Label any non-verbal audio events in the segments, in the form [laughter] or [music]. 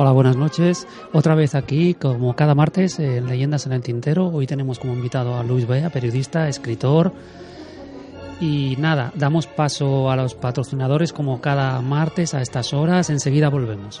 Hola, buenas noches. Otra vez aquí, como cada martes, en Leyendas en el Tintero. Hoy tenemos como invitado a Luis Bea, periodista, escritor. Y nada, damos paso a los patrocinadores como cada martes a estas horas. Enseguida volvemos.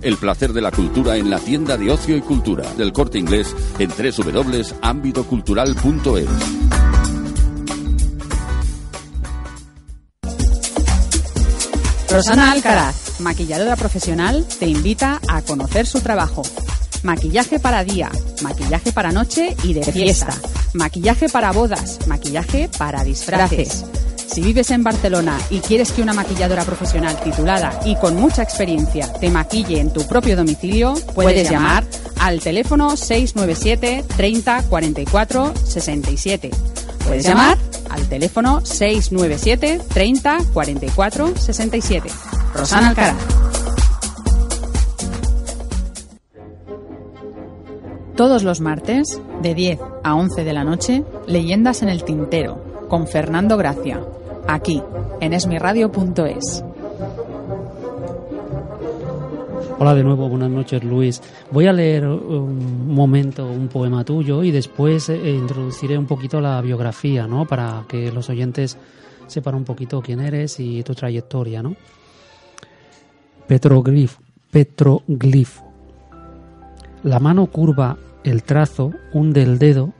El placer de la cultura en la tienda de ocio y cultura del corte inglés en www.ambitocultural.es. Rosana Alcaraz, maquilladora profesional, te invita a conocer su trabajo. Maquillaje para día, maquillaje para noche y de fiesta, maquillaje para bodas, maquillaje para disfraces. Si vives en Barcelona y quieres que una maquilladora profesional titulada y con mucha experiencia te maquille en tu propio domicilio, puedes llamar al teléfono 697 30 44 67. Puedes llamar al teléfono 697 30 44 67. Rosana Alcaraz. Todos los martes, de 10 a 11 de la noche, Leyendas en el Tintero, con Fernando Gracia, aquí, en esmiradio.es. Hola de nuevo, buenas noches Luis. Voy a leer un momento un poema tuyo y después eh, introduciré un poquito la biografía, ¿no? Para que los oyentes sepan un poquito quién eres y tu trayectoria, ¿no? Petroglif, petroglifo. La mano curva el trazo, hunde el dedo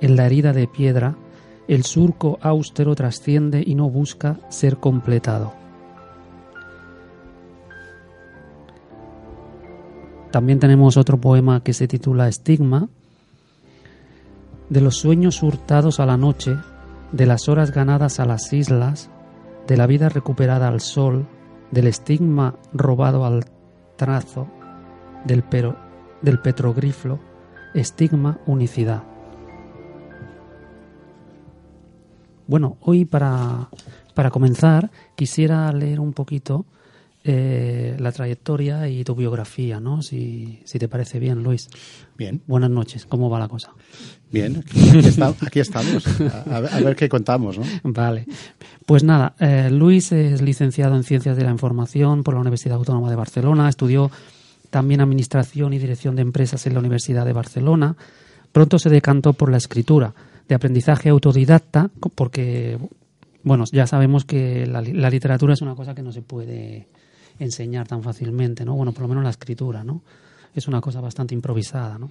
en la herida de piedra, el surco austero trasciende y no busca ser completado. También tenemos otro poema que se titula Estigma, de los sueños hurtados a la noche, de las horas ganadas a las islas, de la vida recuperada al sol, del estigma robado al trazo, del, pero, del estigma, unicidad. Bueno, hoy para, para comenzar quisiera leer un poquito eh, la trayectoria y tu biografía, ¿no? Si, si, te parece bien, Luis. Bien. Buenas noches, ¿cómo va la cosa? Bien, aquí, está, aquí estamos, a, a, ver qué contamos, ¿no? Vale. Pues nada, eh, Luis es licenciado en Ciencias de la Información por la Universidad Autónoma de Barcelona, estudió también Administración y Dirección de Empresas en la Universidad de Barcelona. Pronto se decantó por la escritura, de aprendizaje autodidacta, porque, bueno, ya sabemos que la, literatura es una cosa que no se puede enseñar tan fácilmente, ¿no? Bueno, por lo menos la escritura, ¿no? Es una cosa bastante improvisada, ¿no?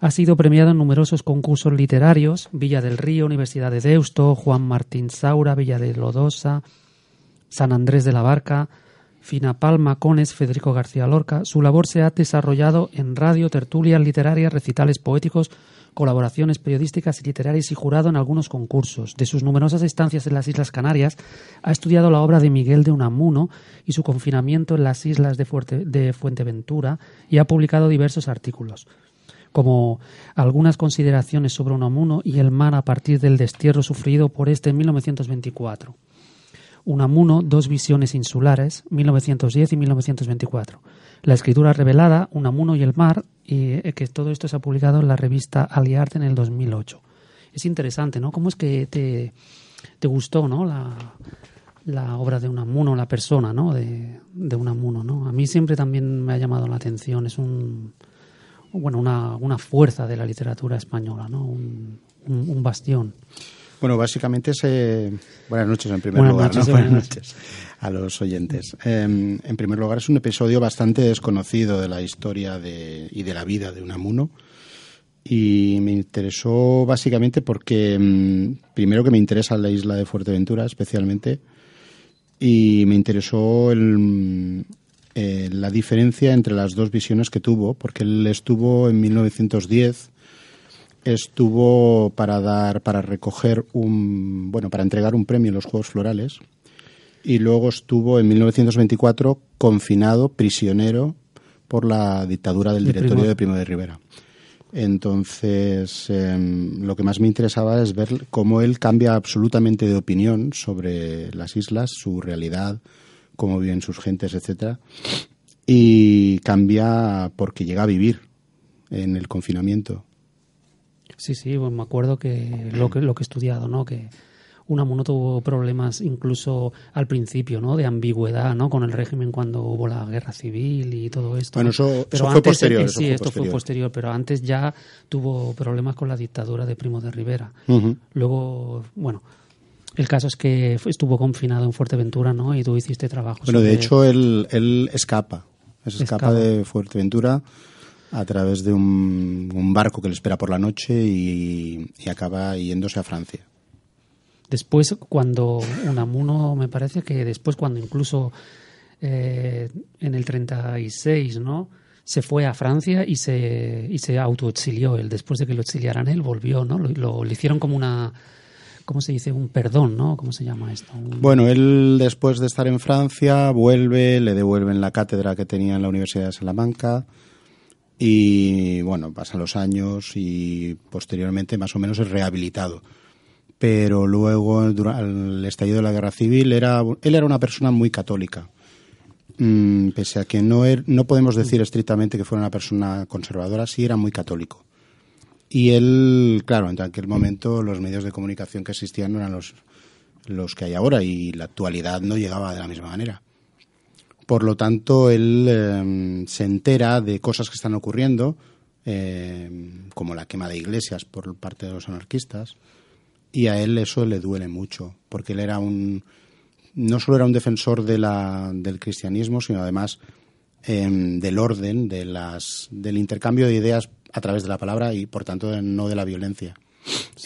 Ha sido premiado en numerosos concursos literarios, Villa del Río, Universidad de Deusto, Juan Martín Saura, Villa de Lodosa, San Andrés de la Barca, Fina Palma, Cones, Federico García Lorca, su labor se ha desarrollado en radio, tertulias literarias, recitales poéticos, colaboraciones periodísticas y literarias y jurado en algunos concursos. De sus numerosas estancias en las Islas Canarias, ha estudiado la obra de Miguel de Unamuno y su confinamiento en las islas de, de Fuenteventura y ha publicado diversos artículos como algunas consideraciones sobre Unamuno y el mar a partir del destierro sufrido por este en 1924. Unamuno, dos visiones insulares, 1910 y 1924. La escritura revelada, Unamuno y el mar, y eh, que todo esto se ha publicado en la revista Aliarte en el 2008. Es interesante, ¿no? ¿Cómo es que te, te gustó, ¿no? La, la obra de Unamuno, la persona, ¿no? De, de Unamuno, ¿no? A mí siempre también me ha llamado la atención. Es un, bueno, una, una fuerza de la literatura española, ¿no? un, un bastión. Bueno, básicamente es. buenas noches en primer lugar. Buenas noches a los oyentes. Em, en primer lugar, es un episodio bastante desconocido de la historia de, y de la vida de Unamuno. Y me interesó básicamente porque, em, primero, que me interesa la isla de Fuerteventura especialmente. Y me interesó el, eh, la diferencia entre las dos visiones que tuvo, porque él estuvo en 1910 estuvo para dar, para recoger un, bueno, para entregar un premio en los Juegos Florales y luego estuvo en 1924 confinado, prisionero por la dictadura del directorio de Primo de Rivera. Entonces, em, lo que más me interesaba es ver cómo él cambia absolutamente de opinión sobre las islas, su realidad, cómo viven sus gentes, etcétera, y cambia porque llega a vivir en el confinamiento. Sí, sí, me acuerdo que lo que lo que he estudiado, ¿no? Que Unamuno tuvo problemas incluso al principio, ¿no? De ambigüedad, ¿no? Con el régimen cuando hubo la guerra civil y todo esto. Bueno, eso, fue posterior. sí, esto fue posterior, pero antes ya tuvo problemas con la dictadura de Primo de Rivera. Luego, bueno, el caso es que estuvo confinado en Fuerteventura, ¿no? Y tú hiciste trabajo. Bueno, de hecho, él, él escapa. escapa de Fuerteventura a través de un, barco que le espera por la noche y, acaba yéndose a Francia. Después, cuando Unamuno, me parece que después, cuando incluso eh, en el 36, ¿no? Se fue a Francia y se, y se autoexilió. Él, después de que lo exiliaran, él volvió, ¿no? Lo, le hicieron como una. ¿Cómo se dice? Un perdón, ¿no? ¿Cómo se llama esto? Bueno, él después de estar en Francia vuelve, le devuelven la cátedra que tenía en la Universidad de Salamanca y bueno, pasan los años y posteriormente más o menos es rehabilitado. Pero luego, el estallido de la guerra civil, era, él era una persona muy católica. Mm, pese a que no, er, no podemos decir estrictamente que fuera una persona conservadora, sí era muy católico. Y él, claro, en aquel momento los medios de comunicación que existían no eran los, los que hay ahora y la actualidad no llegaba de la misma manera. Por lo tanto, él em, se entera de cosas que están ocurriendo, em, como la quema de iglesias por parte de los anarquistas, y a él eso le duele mucho, porque él era un no solo era un defensor de la, del cristianismo, sino además em, del orden, de las, del intercambio de ideas a través de la palabra y, por tanto, no de la violencia.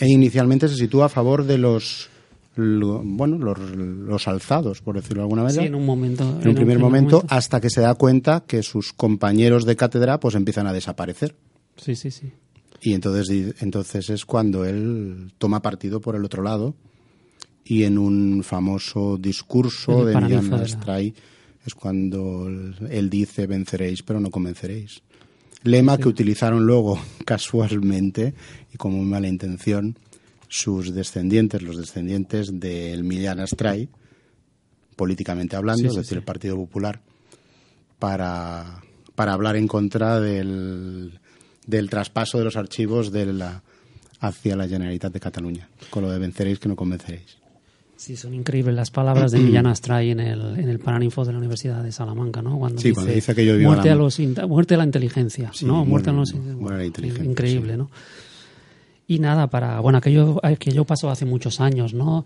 E inicialmente se sitúa a favor de los bueno, los, alzados, por decirlo de alguna manera. Sí, en un momento. En, un primer, momento, hasta que se da cuenta que sus compañeros de cátedra pues empiezan a desaparecer. Sí, sí, sí. Y entonces, entonces es cuando él toma partido por el otro lado y en un famoso discurso de Millán Astray es cuando él dice venceréis pero no convenceréis. Lema que utilizaron luego [laughs] casualmente y con muy mala intención sus descendientes, los descendientes del Millán Astray, políticamente hablando, es decir, el Partido Popular, para, para hablar en contra del, del traspaso de los archivos de la, hacia la Generalitat de Cataluña, con lo de venceréis que no convenceréis. Sí, son increíbles las palabras de [clears throat] Millán Astray en el, en el Paraninfo de la Universidad de Salamanca, ¿no? Cuando sí, dice, cuando dice que yo muerte, a los, muerte a la inteligencia, ¿no? Muerte a los... Increíble, ¿no? Y nada, para, bueno, aquello, aquello pasó hace muchos años, ¿no?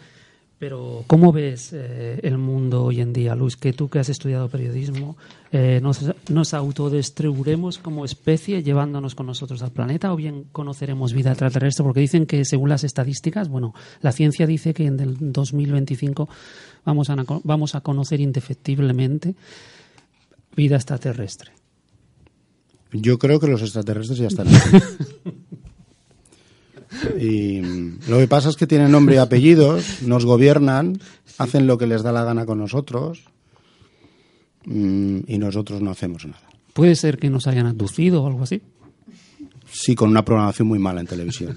Pero, ¿cómo ves eh, el mundo hoy en día, Luis? Que tú que has estudiado periodismo, eh, ¿nos, ¿nos autodestruiremos como especie llevándonos con nosotros al planeta o bien conoceremos vida extraterrestre? Porque dicen que, según las estadísticas, bueno, la ciencia dice que en el 2025 vamos a, vamos a conocer indefectiblemente vida extraterrestre. Yo creo que los extraterrestres ya están aquí. [laughs] Y lo que pasa es que tienen nombre y apellidos, nos gobiernan, hacen lo que les da la gana con nosotros mm, y nosotros no hacemos nada. ¿Puede ser que nos hayan abducido o algo así? Sí, con una programación muy mala en televisión.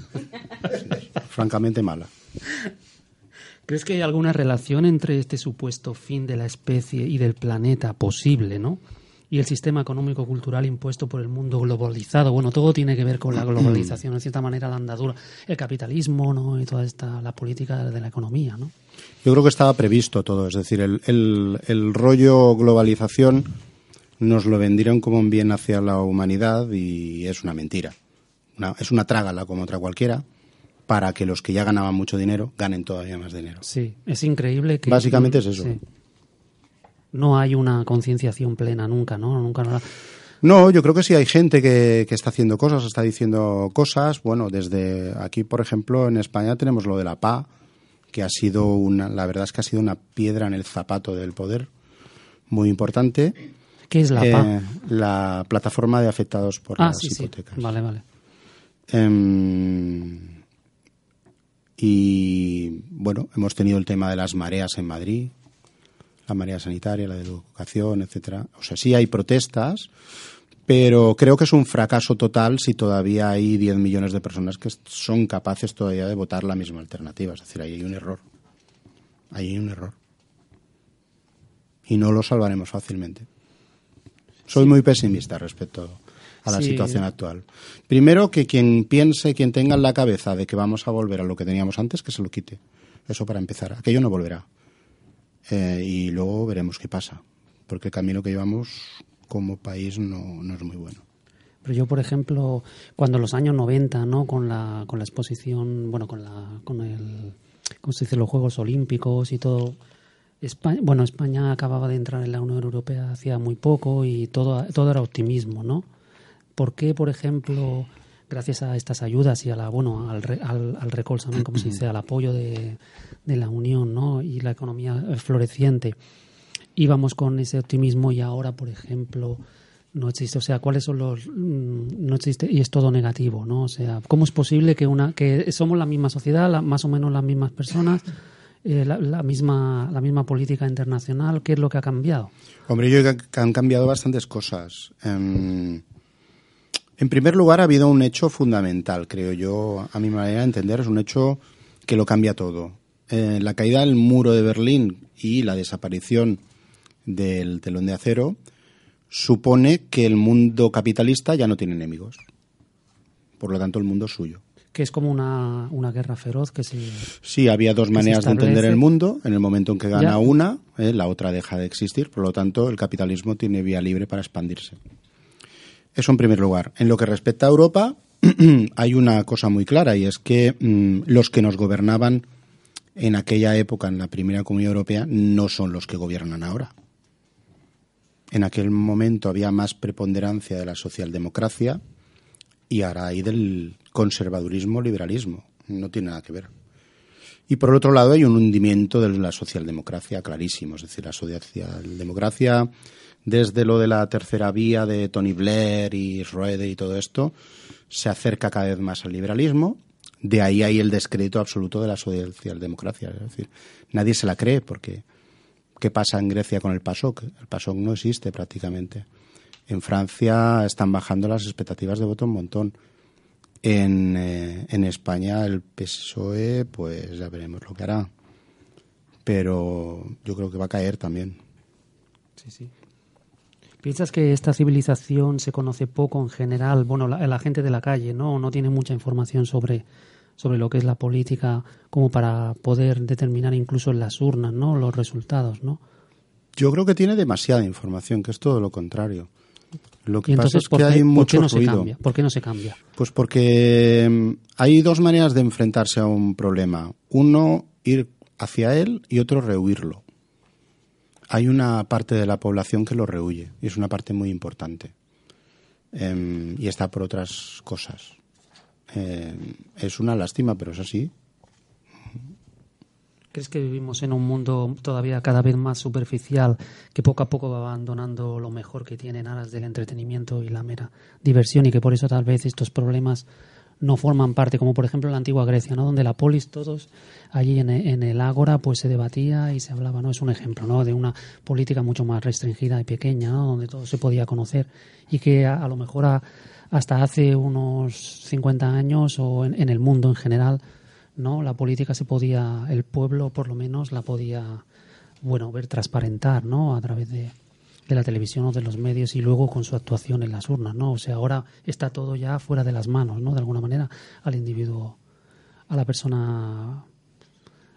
francamente mala. ¿Crees que hay alguna relación entre este supuesto fin de la especie y del planeta posible, no? Y el sistema económico-cultural impuesto por el mundo globalizado. Bueno, todo tiene que ver con la globalización, en cierta manera, la andadura, el capitalismo ¿no? y toda esta, la política de la economía. ¿no? Yo creo que estaba previsto todo, es decir, el, el, rollo globalización nos lo vendieron como un bien hacia la humanidad y es una mentira. es una trágala como otra cualquiera para que los que ya ganaban mucho dinero ganen todavía más dinero. Sí, es increíble que... Básicamente es eso no hay una concienciación plena nunca, ¿no? Nunca no, yo creo que sí hay gente que, que, está haciendo cosas, está diciendo cosas. Bueno, desde aquí, por ejemplo, en España tenemos lo de la PA, que ha sido una, la verdad es que ha sido una piedra en el zapato del poder, muy importante. ¿Qué es la PA? Eh, la plataforma de afectados por ah, las hipotecas. Vale, vale. Em, y bueno, hemos tenido el tema de las mareas en Madrid, la marea sanitaria, la de educación, etcétera. O sea, sí hay protestas, pero creo que es un fracaso total si todavía hay 10 millones de personas que son capaces todavía de votar la misma alternativa. Es decir, ahí hay un error. Ahí hay un error. Y no lo salvaremos fácilmente. Soy muy pesimista respecto a la situación actual. Primero, que quien piense, quien tenga en la cabeza de que vamos a volver a lo que teníamos antes, que se lo quite. Eso para empezar. Aquello no volverá. Eh, y luego veremos qué pasa, porque el camino que llevamos como país no, no es muy bueno. Pero yo, por ejemplo, cuando en los años 90, ¿no? Con la, con la exposición, bueno, con la, con el, ¿cómo se dice? Los Juegos Olímpicos y todo. España, bueno, España acababa de entrar en la Unión Europea hacía muy poco y todo, todo era optimismo, ¿no? ¿Por qué, por ejemplo, gracias a estas ayudas y a la, bueno, al, al, al recolzamiento, como se dice, al apoyo de, de la unión ¿no? y la economía floreciente. Íbamos con ese optimismo y ahora, por ejemplo, no existe. O sea, ¿cuáles son los...? Mm, no existe y es todo negativo, ¿no? O sea, ¿cómo es posible que una que somos la misma sociedad, más o menos las mismas personas, eh, la, misma, la misma política internacional? ¿Qué es lo que ha cambiado? Hombre, yo creo que han cambiado bastantes cosas. En, en primer lugar, ha habido un hecho fundamental, creo yo, a mi manera de entender, es un hecho que lo cambia todo. Eh, la caída del muro de Berlín y la desaparición del telón de acero supone que el mundo capitalista ya no tiene enemigos. Por lo tanto, el mundo es suyo. Que es como una, guerra feroz que se. Sí, había dos maneras de entender el mundo. En el momento en que gana una, eh, la otra deja de existir. Por lo tanto, el capitalismo tiene vía libre para expandirse. Eso en primer lugar. En lo que respecta a Europa, [clears throat] hay una cosa muy clara y es que mm, los que nos gobernaban en aquella época, en la primera Comunidad Europea, no son los que gobiernan ahora. En aquel momento había más preponderancia de la socialdemocracia y ahora hay del conservadurismo-liberalismo. No tiene nada que ver. Y por otro lado hay un hundimiento de la socialdemocracia clarísimo. Es decir, la socialdemocracia, desde lo de la tercera vía de Tony Blair y Schroeder y todo esto, se acerca cada vez más al liberalismo de ahí hay el descrédito absoluto de la socialdemocracia. Es decir, nadie se la cree porque ¿qué pasa en Grecia con el PASOK? El PASOK no existe prácticamente. En Francia están bajando las expectativas de voto un montón. En, eh, en España el PSOE, pues ya veremos lo que hará. Pero yo creo que va a caer también. Sí, sí. ¿Piensas que esta civilización se conoce poco en general? Bueno, la, la gente de la calle, ¿no? No tiene mucha información sobre, sobre lo que es la política como para poder determinar incluso en las urnas ¿no? los resultados, ¿no? Yo creo que tiene demasiada información, que es todo lo contrario. Lo que pasa es que hay mucho no ruido. Se cambia? ¿Por qué no se cambia? Pues porque mm, hay dos maneras de enfrentarse a un problema. Uno, ir hacia él y otros rehuirlo. Hay una parte de la población que lo rehuye y es una parte muy importante. Em, y está por otras cosas. Em, es una lástima, pero es así. ¿Crees que vivimos en un mundo todavía cada vez más superficial que poco a poco va abandonando lo mejor que tiene en aras del entretenimiento y la mera diversión y que por eso tal vez estos problemas no forman parte, como por ejemplo en la antigua Grecia, ¿no? donde la polis todos allí en, el ágora pues se debatía y se hablaba, ¿no? Es un ejemplo, ¿no? De una política mucho más restringida y pequeña, ¿no? Donde todo se podía conocer y que a, lo mejor hasta hace unos 50 años o en el mundo en general ¿no? La política se podía, el pueblo por lo menos la podía, bueno, ver transparentar, ¿no? A través de, de la televisión o de los medios y luego con su actuación en las urnas, ¿no? O sea, ahora está todo ya fuera de las manos, ¿no? De alguna manera al individuo, a la persona,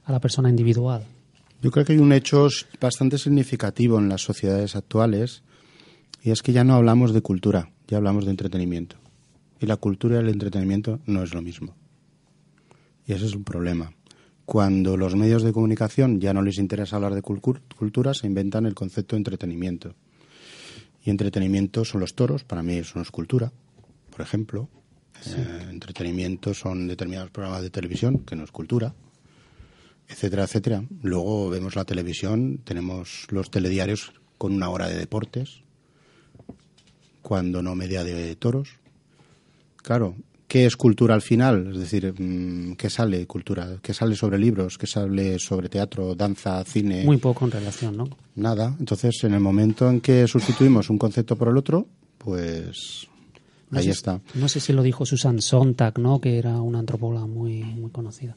a la persona individual. Yo creo que hay un hecho bastante significativo en las sociedades actuales y es que ya no hablamos de cultura, ya hablamos de entretenimiento. Y la cultura y el entretenimiento no es lo mismo. Y ese es un problema. Cuando los medios de comunicación ya no les interesa hablar de cultura, se inventan el concepto de entretenimiento. Y entretenimiento son los toros, para mí eso no es cultura, por ejemplo. Eh, entretenimiento son determinados programas de televisión, que no es cultura, etcétera, etcétera. Luego vemos la televisión, tenemos los telediarios con una hora de deportes, cuando no media de toros. Claro, ¿Qué es cultura al final? Es decir, mm, ¿qué sale cultura? ¿Qué sale sobre libros? ¿Qué sale sobre teatro, danza, cine? Muy poco en relación, ¿no? Nada. Entonces, en el momento en que sustituimos un concepto por el otro, pues ahí está. No sé si lo dijo Susan Sontag, ¿no? Que era una antropóloga muy, muy conocida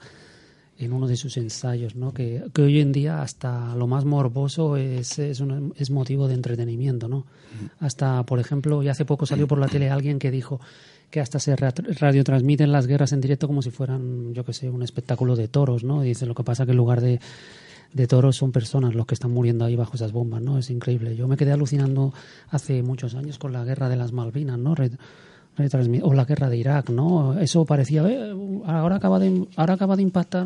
en uno de sus ensayos, ¿no? Que, que, hoy en día hasta lo más morboso es, es, es motivo de entretenimiento, ¿no? Mm. Hasta, por ejemplo, y hace poco salió [clears throat] por la tele alguien que dijo que hasta se radiotransmiten las guerras en directo como si fueran, yo que sé, un espectáculo de toros, ¿no? dice, lo que pasa que en lugar de, de toros son personas los que están muriendo ahí bajo esas bombas, ¿no? Es increíble. Yo me quedé alucinando hace muchos años con la guerra de las Malvinas, ¿no? O la guerra de Irak, ¿no? Eso parecía, eh, ahora acaba de ahora acaba de impactar,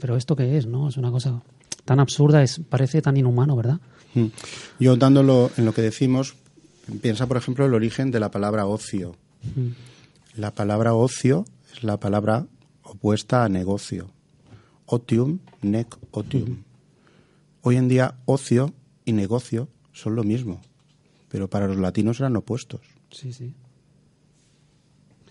pero esto qué es, ¿no? Es una cosa tan absurda, es parece tan inhumano, ¿verdad? Mm. Yo dándolo en lo que decimos, piensa por ejemplo el origen de la palabra ocio. La palabra ocio es la palabra opuesta a negocio. Otium, nec otium. Hoy en día ocio y negocio son lo mismo, pero para los latinos eran opuestos. Sí, sí.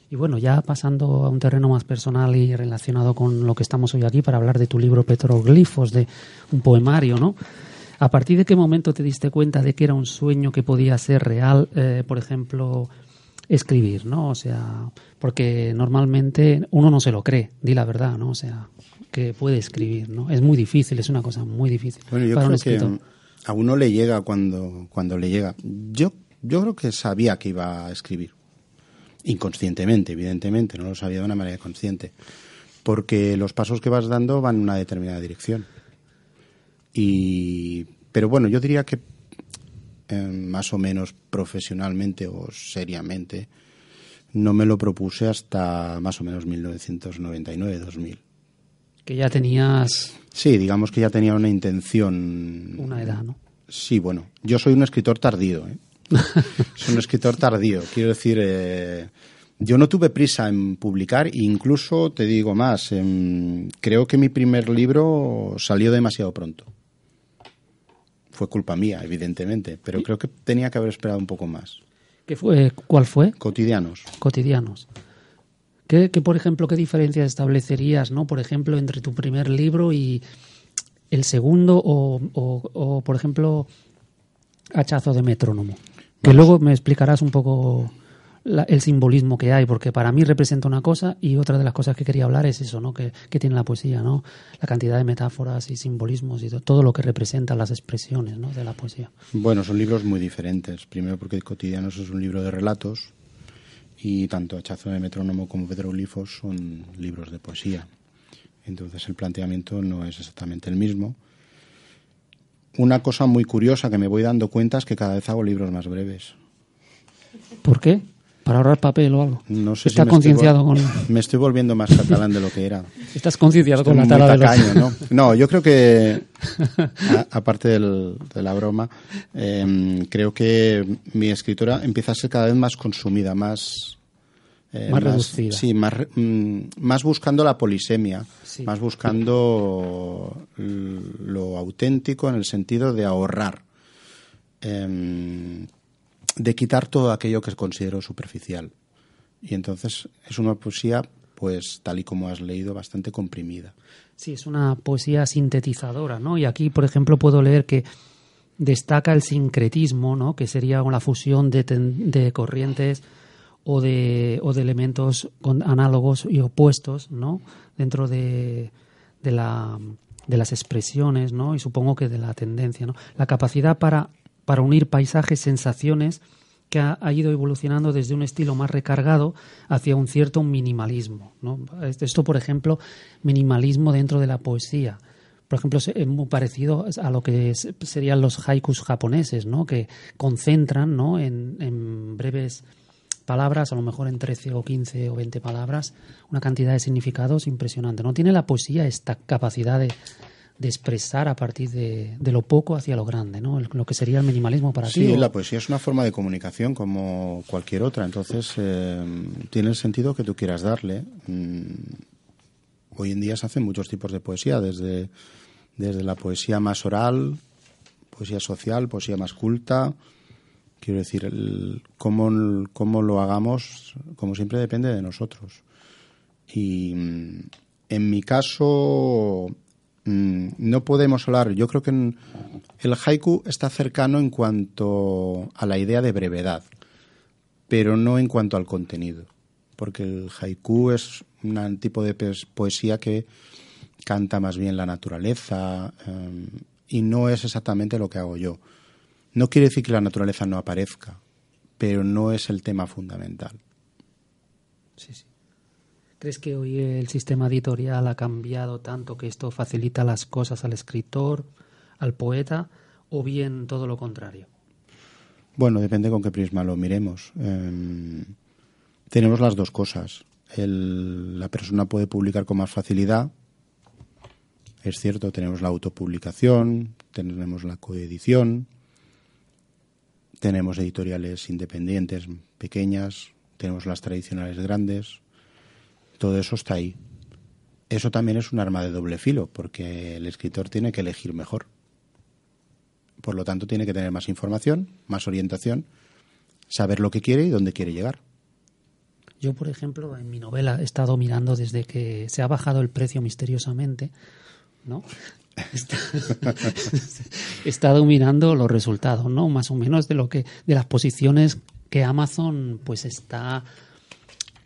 Y bueno, ya pasando a un terreno más personal y relacionado con lo que estamos hoy aquí para hablar de tu libro Petroglifos, de un poemario, ¿no? ¿A partir de qué momento te diste cuenta de que era un sueño que podía ser real? Eh, por ejemplo, escribir, ¿no? O sea, porque normalmente uno no se lo cree, di la verdad, ¿no? O sea, que puede escribir, ¿no? Es muy difícil, es una cosa muy difícil bueno, yo creo Que a uno le llega cuando, cuando le llega. Yo, yo creo que sabía que iba a escribir. Inconscientemente, evidentemente, no lo sabía de una manera consciente. Porque los pasos que vas dando van en una determinada dirección. Y, pero bueno, yo diría que Em, más o menos profesionalmente o seriamente, no me lo propuse hasta más o menos 1999-2000. Que ya tenías... Sí, digamos que ya tenía una intención... Una edad, ¿no? Sí, bueno, yo soy un escritor tardío. ¿eh? [laughs] soy un escritor tardío. Quiero decir, eh, yo no tuve prisa en publicar, incluso te digo más, em, creo que mi primer libro salió demasiado pronto fue culpa mía, evidentemente, pero creo que tenía que haber esperado un poco más. ¿Qué fue? ¿Cuál fue? Cotidianos. Cotidianos. ¿Qué, por ejemplo, qué diferencias establecerías, no? Por ejemplo, entre tu primer libro y el segundo o, o por ejemplo, Hachazo de Metrónomo? Que luego me explicarás un poco el simbolismo que hay, porque para mí representa una cosa y otra de las cosas que quería hablar es eso, ¿no? Que, tiene la poesía, ¿no? La cantidad de metáforas y simbolismos y todo, lo que representa las expresiones, ¿no? De la poesía. Bueno, son libros muy diferentes. Primero porque Cotidianos es un libro de relatos y tanto Hachazo de Metrónomo como Petroglifos son libros de poesía. Entonces el planteamiento no es exactamente el mismo. Una cosa muy curiosa que me voy dando cuenta es que cada vez hago libros más breves. ¿Por qué? para ahorrar papel o algo. No sé Está si concienciado con. [laughs] Me estoy volviendo más catalán de lo que era. Estás concienciado Estoy con la tala de los. ¿no? [laughs] No, yo creo que, aparte del- de la broma, eh, creo que mi escritura empieza a ser cada vez más consumida, más... eh, Más reducida. Sí, más, mm, más buscando la polisemia, Sí. más buscando lo auténtico en el sentido de ahorrar, em, de quitar todo aquello que considero superficial. Y entonces es una poesía, pues tal y como has leído, bastante comprimida. Sí, es una poesía sintetizadora, ¿no? Y aquí, por ejemplo, puedo leer que destaca el sincretismo, ¿no? Que sería una fusión de corrientes o de, o de elementos con- análogos y opuestos, ¿no? Dentro de, de, la, de las expresiones, ¿no? Y supongo que de la tendencia, ¿no? La capacidad para, para unir paisajes, sensaciones, que ha, ido evolucionando desde un estilo más recargado hacia un cierto minimalismo. ¿no? Esto, por ejemplo, minimalismo dentro de la poesía. Por ejemplo, es muy parecido a lo que serían los haikus japoneses, ¿no? que concentran ¿no? en, en breves palabras, a lo mejor en 13 o 15 o 20 palabras, una cantidad de significados impresionante. No tiene la poesía esta capacidad de, de expresar a partir de, de lo poco hacia lo grande, ¿no? Lo que sería el minimalismo para ti. Sí, la poesía es una forma de comunicación como cualquier otra, entonces eh, tiene el sentido que tú quieras darle. Mm, hoy en día se hacen muchos tipos de poesía, desde, desde la poesía más oral, poesía social, poesía más culta. Quiero decir, el- cómo, cómo lo hagamos, como siempre, depende de nosotros. Y mm, en mi caso, mm, no podemos hablar. Yo creo que el haiku está cercano en cuanto a la idea de brevedad, pero no en cuanto al contenido. Porque el haiku es un tipo de poesía que canta más bien la naturaleza eh, y no es exactamente lo que hago yo. No quiere decir que la naturaleza no aparezca, pero no es el tema fundamental. Sí, sí. ¿Crees que hoy el sistema editorial ha cambiado tanto que esto facilita las cosas al escritor, al poeta, o bien todo lo contrario? Bueno, depende con qué prisma lo miremos. Eh, tenemos las dos cosas. El- la persona puede publicar con más facilidad. Es cierto, tenemos la autopublicación, tenemos la coedición, tenemos editoriales independientes pequeñas, tenemos las tradicionales grandes. Todo eso está ahí. Eso también es un arma de doble filo, porque el escritor tiene que elegir mejor. Por lo tanto, tiene que tener más información, más orientación, saber lo que quiere y dónde quiere llegar. Yo, por ejemplo, en mi novela he estado mirando desde que se ha bajado el precio misteriosamente, ¿no? Está- [laughs] mirando los resultados, ¿no? Más o menos de lo que de las posiciones que Amazon pues está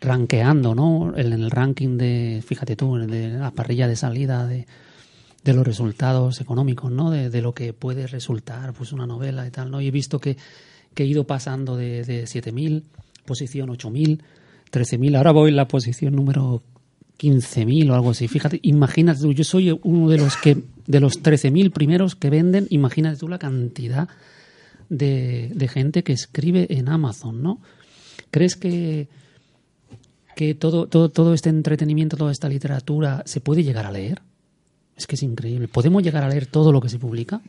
rankeando, ¿no? En el ranking de, fíjate tú, de la parrilla de salida de, de los resultados económicos, ¿no? De, de lo que puede resultar pues una novela y tal, ¿no? Y he visto que, que he ido pasando de, de 7.000, posición 8.000, 13.000, ahora voy en la posición número 15.000 o algo así. Fíjate, imagínate tú, yo soy uno de los que de los 13.000 primeros que venden, imagínate tú la cantidad de, de gente que escribe en Amazon, ¿no? ¿Crees que que todo, todo, todo este entretenimiento, toda esta literatura se puede llegar a leer? Es que es increíble. ¿Podemos llegar a leer todo lo que se publica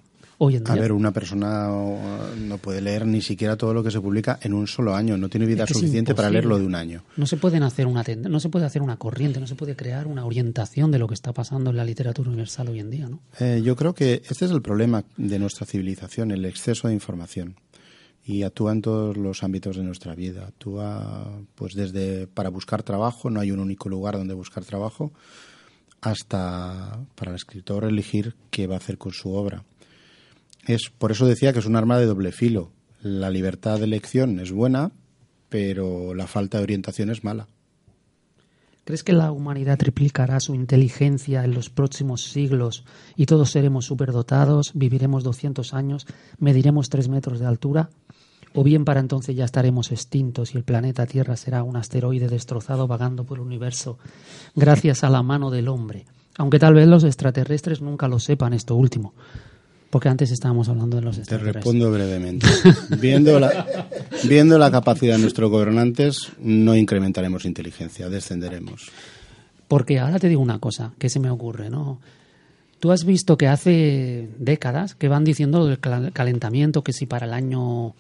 hoy en día? A ver, una persona uh, no puede leer ni siquiera todo lo que se publica en un solo año. No tiene vida Es que es suficiente para leerlo de un año. No se pueden hacer una no se puede hacer una corriente, no se puede crear una orientación de lo que está pasando en la literatura universal hoy en día, ¿no? Eh, yo creo que este es el problema de nuestra civilización, el exceso de información. Y actúa en todos los ámbitos de nuestra vida. Actúa, pues desde para buscar trabajo, no hay un único lugar donde buscar trabajo, hasta para el escritor elegir qué va a hacer con su obra. Es por eso decía que es un arma de doble filo. La libertad de elección es buena, pero la falta de orientación es mala. ¿Crees que la humanidad triplicará su inteligencia en los próximos siglos y todos seremos superdotados, viviremos 200 años, mediremos 3 metros de altura? ¿O bien para entonces ya estaremos extintos y el planeta Tierra será un asteroide destrozado vagando por el universo gracias a la mano del hombre? Aunque tal vez los extraterrestres nunca lo sepan esto último. Porque antes estábamos hablando de los Te respondo brevemente. [laughs] viendo, la, viendo la capacidad de nuestros gobernantes, no incrementaremos inteligencia, descenderemos. Porque ahora te digo una cosa que se me ocurre, ¿no? Tú has visto que hace décadas que van diciendo del cal- calentamiento, que si para el año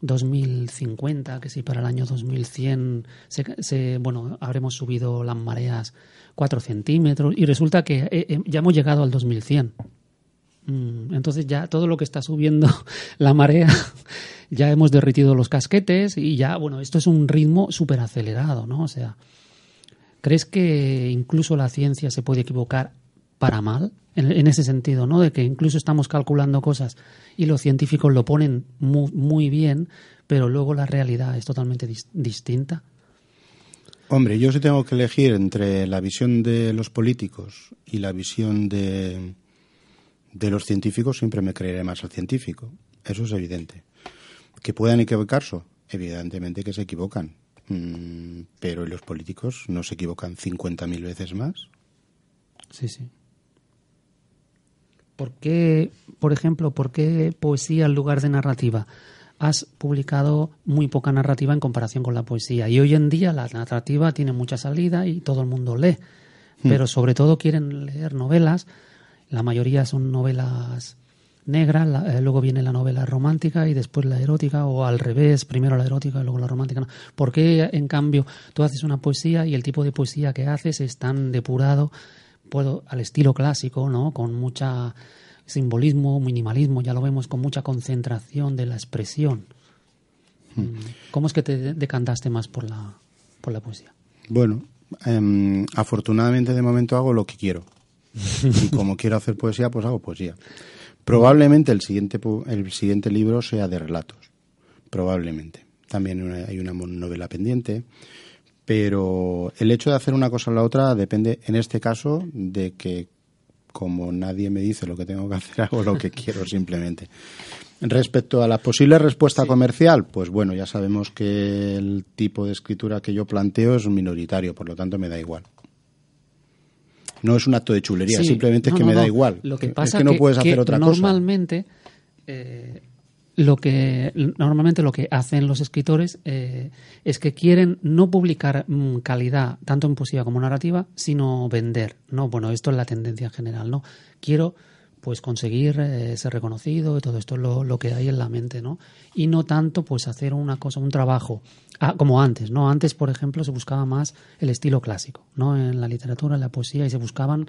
2050, que si para el año 2100, se, se- bueno, habremos subido las mareas 4 centímetros y resulta que eh, eh, ya hemos llegado al 2100. Mm, Entonces ya todo lo que está subiendo [laughs] la marea, [laughs] ya hemos derretido los casquetes y ya, bueno, esto es un ritmo súper acelerado, ¿no? O sea, ¿crees que incluso la ciencia se puede equivocar para mal? En, ese sentido, ¿no? De que incluso estamos calculando cosas y los científicos lo ponen muy, muy bien, pero luego la realidad es totalmente dis- distinta. Hombre, yo si tengo que elegir entre la visión de los políticos y la visión de, de los científicos, siempre me creeré más al científico. Eso es evidente. Que puedan equivocarse, evidentemente que se equivocan. Mm, pero ¿y los políticos no se equivocan 50.000 veces más? Sí, sí. ¿Por qué, por ejemplo, por qué poesía en lugar de narrativa? Has publicado muy poca narrativa en comparación con la poesía. Y hoy en día la narrativa tiene mucha salida y todo el mundo lee. Pero sobre todo quieren leer novelas. La mayoría son novelas negras, la- eh, luego viene la novela romántica y después la erótica, o al revés, primero la erótica y luego la romántica. ¿no? ¿Por qué, en cambio, tú haces una poesía y el tipo de poesía que haces es tan depurado, puedo, al estilo clásico, ¿no? Con mucha simbolismo, minimalismo, ya lo vemos, con mucha concentración de la expresión. Mm, ¿Cómo es que te de- decantaste más por la, por la poesía? Bueno, em, afortunadamente de momento hago lo que quiero. [laughs] Y como quiero hacer poesía, pues hago poesía. Probablemente el siguiente, el siguiente libro sea de relatos. Probablemente. También una- hay una novela pendiente. Pero el hecho de hacer una cosa o la otra depende, en este caso, de que como nadie me dice lo que tengo que [laughs] hacer, hago lo que quiero simplemente. Respecto a la posible respuesta comercial, pues bueno, ya sabemos que el tipo de escritura que yo planteo es minoritario, por lo tanto me da igual. No es un acto de chulería, Sí, simplemente no, es que no, me da igual. Lo que es pasa que no puedes hacer otra cosa. normalmente, eh, lo que normalmente lo que hacen los escritores eh, es que quieren no publicar mm, calidad tanto en poesía como narrativa, sino vender. No, bueno, esto es la tendencia en general, ¿no? Quiero pues conseguir eh, ser reconocido y todo esto es lo, lo que hay en la mente, ¿no? Y no tanto pues hacer una cosa, un trabajo ah, como antes, ¿no? Antes, por ejemplo, se buscaba más el estilo clásico, ¿no? En la literatura, en la poesía y se buscaban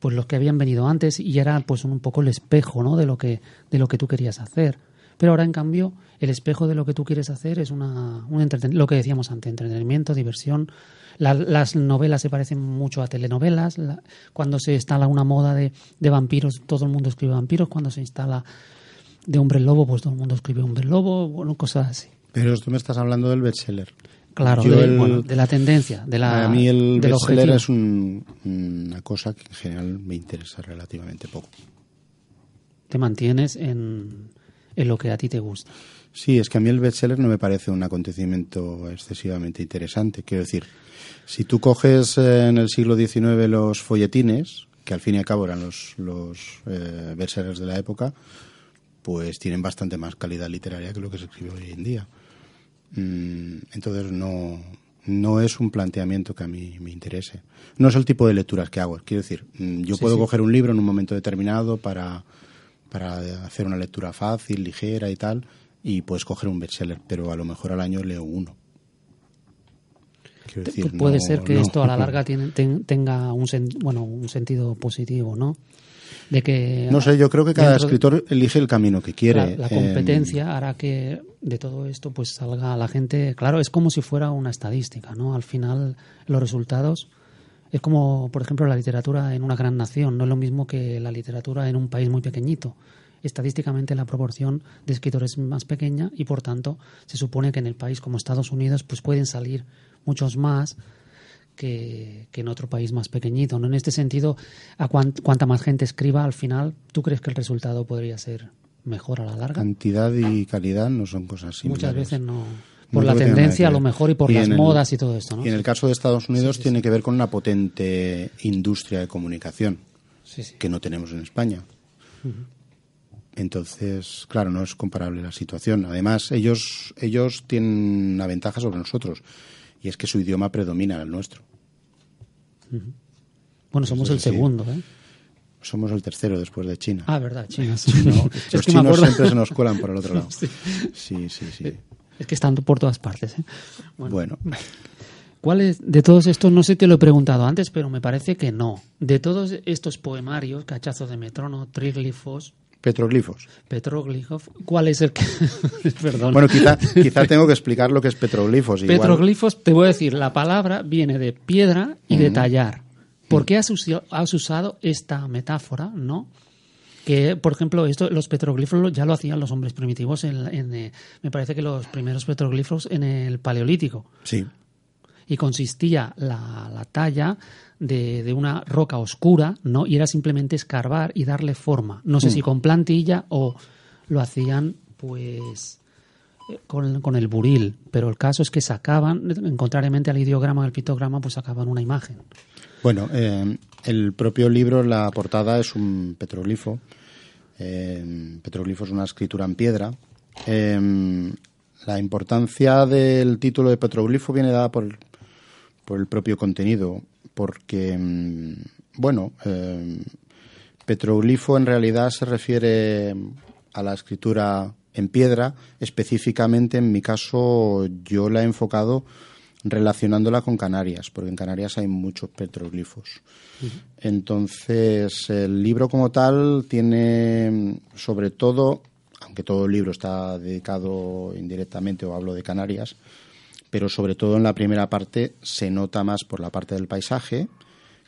pues los que habían venido antes y era pues un poco el espejo ¿no? de lo que de lo que tú querías hacer pero ahora en cambio el espejo de lo que tú quieres hacer es una un lo que decíamos antes entretenimiento diversión La- las novelas se parecen mucho a telenovelas La- cuando se instala una moda de, de vampiros todo el mundo escribe vampiros cuando se instala de hombre lobo pues todo el mundo escribe hombre lobo bueno cosas así Pero tú me estás hablando del bestseller. claro de, el- bueno, de la tendencia de la a mí el bestseller es un- una cosa que en general me interesa relativamente poco. te mantienes en, en lo que a ti te gusta Sí, es que a mí el bestseller no me parece un acontecimiento excesivamente interesante. Quiero decir, si tú coges eh, en el siglo XIX los folletines, que al fin y al cabo eran los, los eh, bestsellers de la época, pues tienen bastante más calidad literaria que lo que se escribe hoy en día. Mm, entonces no, no es un planteamiento que a mí me interese. No es el tipo de lecturas que hago. Quiero decir, mm, yo Sí, puedo sí. coger un libro en un momento determinado para, para hacer una lectura fácil, ligera y tal, y puedes coger un bestseller, pero a lo mejor al año leo uno. Decir, puede no- ser que no- esto a la [laughs] larga tiene- ten- tenga un, sen- bueno, un sentido positivo, ¿no? De que No sé, yo creo que cada de- escritor elige el camino que quiere. La, la Eh, competencia hará que de todo esto pues salga la gente. Claro, es como si fuera una estadística, ¿no? Al final los resultados es como, por ejemplo, la literatura en una gran nación. No es lo mismo que la literatura en un país muy pequeñito. Estadísticamente la proporción de escritores es más pequeña y por tanto se supone que en el país como Estados Unidos pues pueden salir muchos más que, que en otro país más pequeñito. ¿no? En este sentido, a cuan- cuanta más gente escriba, al final, ¿tú crees que el resultado podría ser mejor a la larga? Cantidad y calidad no son cosas similares. Muchas veces no. No Por la tendencia, a lo mejor, y por Y las el- modas y todo esto, ¿no? Y en el caso de Estados Unidos tiene que ver con una potente industria de comunicación que no tenemos en España. Entonces, claro, no es comparable la situación. Además, ellos, ellos tienen una ventaja sobre nosotros, y es que su idioma predomina el nuestro. Bueno, somos el segundo, ¿eh? Somos el tercero después de China. Ah, verdad, China. [laughs] [laughs] los chinos siempre se nos cuelan por el otro lado. [laughs] Sí, sí, sí. Es que están por todas partes. ¿eh? Bueno. ¿Cuáles de todos estos, no sé te lo he preguntado antes, pero me parece que no. De todos estos poemarios, Cachazo de Metrono, Tríglifos, Petroglifos. Petroglifos. ¿Cuál es el que.? [laughs] Perdón. Bueno, quizá, quizá tengo que explicar lo que es petroglifos. Petroglifos, te voy a decir, la palabra viene de piedra y de tallar. ¿Por qué has, usado esta metáfora, no? que por ejemplo esto los petroglifos ya lo hacían los hombres primitivos en, eh, me parece que los primeros petroglifos en el paleolítico sí y consistía la, talla de, una roca oscura no y era simplemente escarbar y darle forma no sé si mm. con plantilla o lo hacían pues eh, con, el buril pero el caso es que sacaban contrariamente al ideograma del pictograma pues sacaban una imagen bueno, eh, el propio libro, la portada es un petroglifo. Eh, petroglifo es una escritura en piedra. Eh, la importancia del título de petroglifo viene dada por, por el propio contenido, porque, mm, bueno, petroglifo en realidad se refiere a la escritura en piedra. Específicamente, en mi caso, yo la he enfocado relacionándola con Canarias, porque en Canarias hay muchos petroglifos. Entonces, el libro como tal tiene, sobre todo, aunque todo el libro está dedicado indirectamente o hablo de Canarias, pero sobre todo en la primera parte se nota más por la parte del paisaje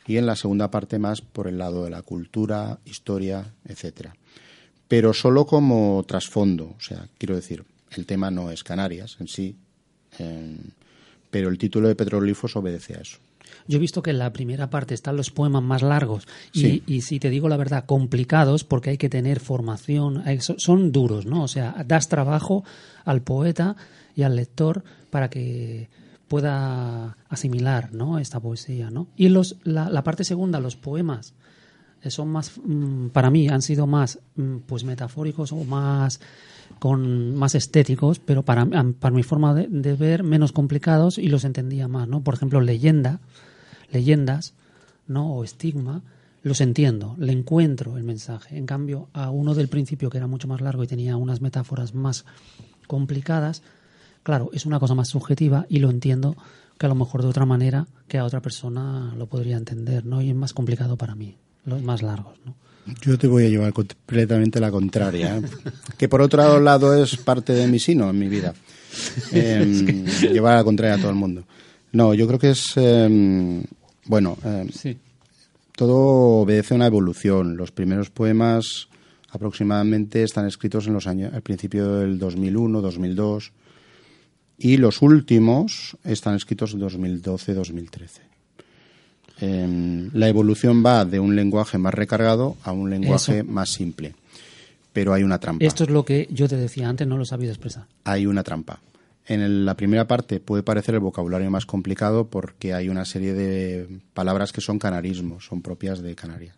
y en la segunda parte más por el lado de la cultura, historia, etcétera. Pero solo como trasfondo, o sea, quiero decir, el tema no es Canarias en sí pero el título de Petroglifos obedece a eso. Yo he visto que en la primera parte están los poemas más largos y, y, si te digo la verdad, complicados porque hay que tener formación, son duros, ¿no? O sea, das trabajo al poeta y al lector para que pueda asimilar, ¿no? Esta poesía, ¿no? Y los, la, parte segunda, los poemas, eh, son más, mm, para mí, han sido más, mm, pues metafóricos o más con más estéticos, pero para, para mi forma de, ver menos complicados y los entendía más, ¿no? Por ejemplo, leyenda, leyendas, ¿no? O estigma, los entiendo, le encuentro el mensaje. En cambio, a uno del principio que era mucho más largo y tenía unas metáforas más complicadas, claro, es una cosa más subjetiva y lo entiendo que a lo mejor de otra manera que a otra persona lo podría entender, ¿no? Y es más complicado para mí, los más largos, ¿no? Yo te voy a llevar completamente la contraria, ¿eh? que por otro lado es parte de mi sino en mi vida. [laughs] Em, llevar a la contraria a todo el mundo. No, yo creo que es, em, bueno, em, todo obedece a una evolución. Los primeros poemas aproximadamente están escritos en los años, al principio del 2001, 2002, y los últimos están escritos en 2012, 2013. Em, la evolución va de un lenguaje más recargado a un lenguaje más simple. Pero hay una trampa. Esto es lo que yo te decía antes, no lo sabido expresar. Hay una trampa. En la primera parte puede parecer el vocabulario más complicado porque hay una serie de palabras que son canarismos, son propias de Canarias.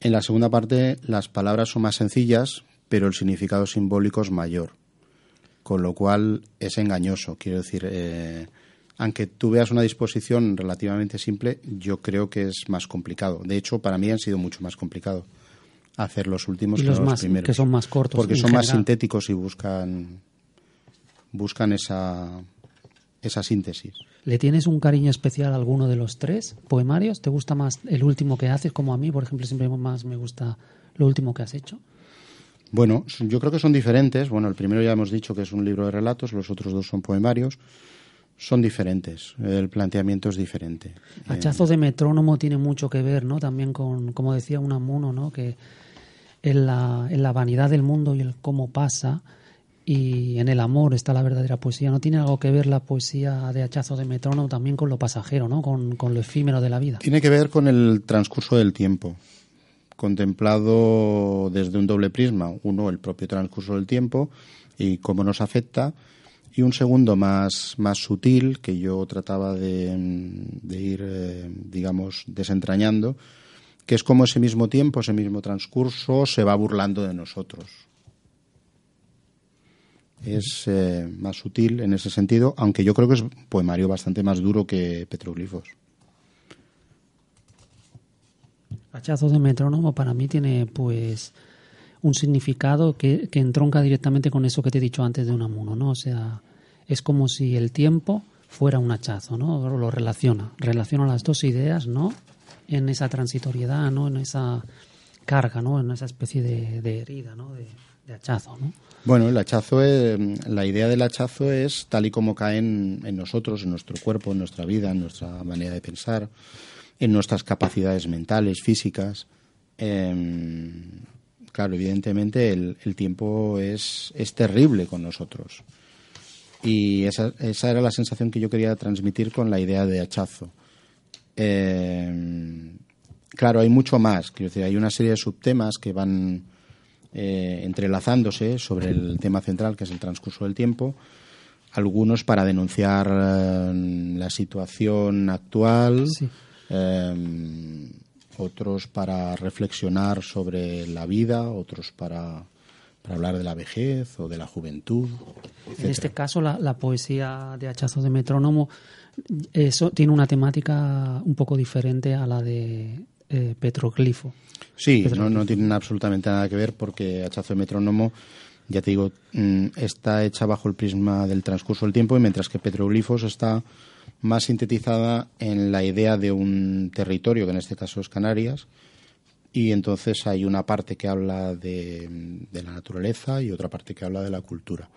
En la segunda parte las palabras son más sencillas, pero el significado simbólico es mayor, con lo cual es engañoso. Quiero decir, eh, aunque tú veas una disposición relativamente simple, yo creo que es más complicado. De hecho, para mí han sido mucho más complicado hacer los últimos que los, más, primeros. Que son más cortos. Porque son más sintéticos y buscan, buscan esa, esa síntesis. ¿Le tienes un cariño especial a alguno de los tres poemarios? ¿Te gusta más el último que haces? Como a mí, por ejemplo, siempre más me gusta lo último que has hecho. Bueno, yo creo que son diferentes. Bueno, el primero ya hemos dicho que es un libro de relatos, los otros dos son poemarios son diferentes, el planteamiento es diferente. Hachazo de metrónomo tiene mucho que ver, ¿no? También con, como decía Unamuno, ¿no? Que en la, en la vanidad del mundo y el cómo pasa y en el amor está la verdadera poesía. ¿No tiene algo que ver la poesía de Hachazo de metrónomo también con lo pasajero, ¿no? Con, con lo efímero de la vida? Tiene que ver con el transcurso del tiempo, contemplado desde un doble prisma. Uno, el propio transcurso del tiempo y cómo nos afecta y un segundo más, más sutil que yo trataba de, ir, eh, digamos, desentrañando, que es como ese mismo tiempo, ese mismo transcurso, se va burlando de nosotros. Es eh, más sutil en ese sentido, aunque yo creo que es un poemario bastante más duro que Petroglifos. Hachazo de metrónomo para mí tiene pues un significado que, que entronca directamente con eso que te he dicho antes de un amuno, ¿no? O sea, es como si el tiempo fuera un hachazo, ¿no? Lo relaciona, relaciona las dos ideas, ¿no? en esa transitoriedad, ¿no? En esa carga, ¿no? En esa especie de, herida, ¿no? De, hachazo, ¿no? Bueno, el hachazo, es, la idea del hachazo es tal y como cae en, nosotros, en nuestro cuerpo, en nuestra vida, en nuestra manera de pensar, en nuestras capacidades mentales, físicas. Em, claro, evidentemente el, tiempo es, es, terrible con nosotros. Y esa, esa, era la sensación que yo quería transmitir con la idea de hachazo. Eh, claro, hay mucho más. Quiero decir, hay una serie de subtemas que van eh, entrelazándose sobre el tema central, que es el transcurso del tiempo. Algunos para denunciar eh, la situación actual, otros para reflexionar sobre la vida, otros para, para, hablar de la vejez o de la juventud. En este caso, la, la poesía de Hachazo de Metrónomo eso tiene una temática un poco diferente a la de eh, Petroglifo. Sí, No, tienen absolutamente nada que ver porque Hachazo de Metrónomo, ya te digo, mm, está hecha bajo el prisma del transcurso del tiempo y mientras que Petroglifos está más sintetizada en la idea de un territorio, que en este caso es Canarias, y entonces hay una parte que habla de la naturaleza y otra parte que habla de la cultura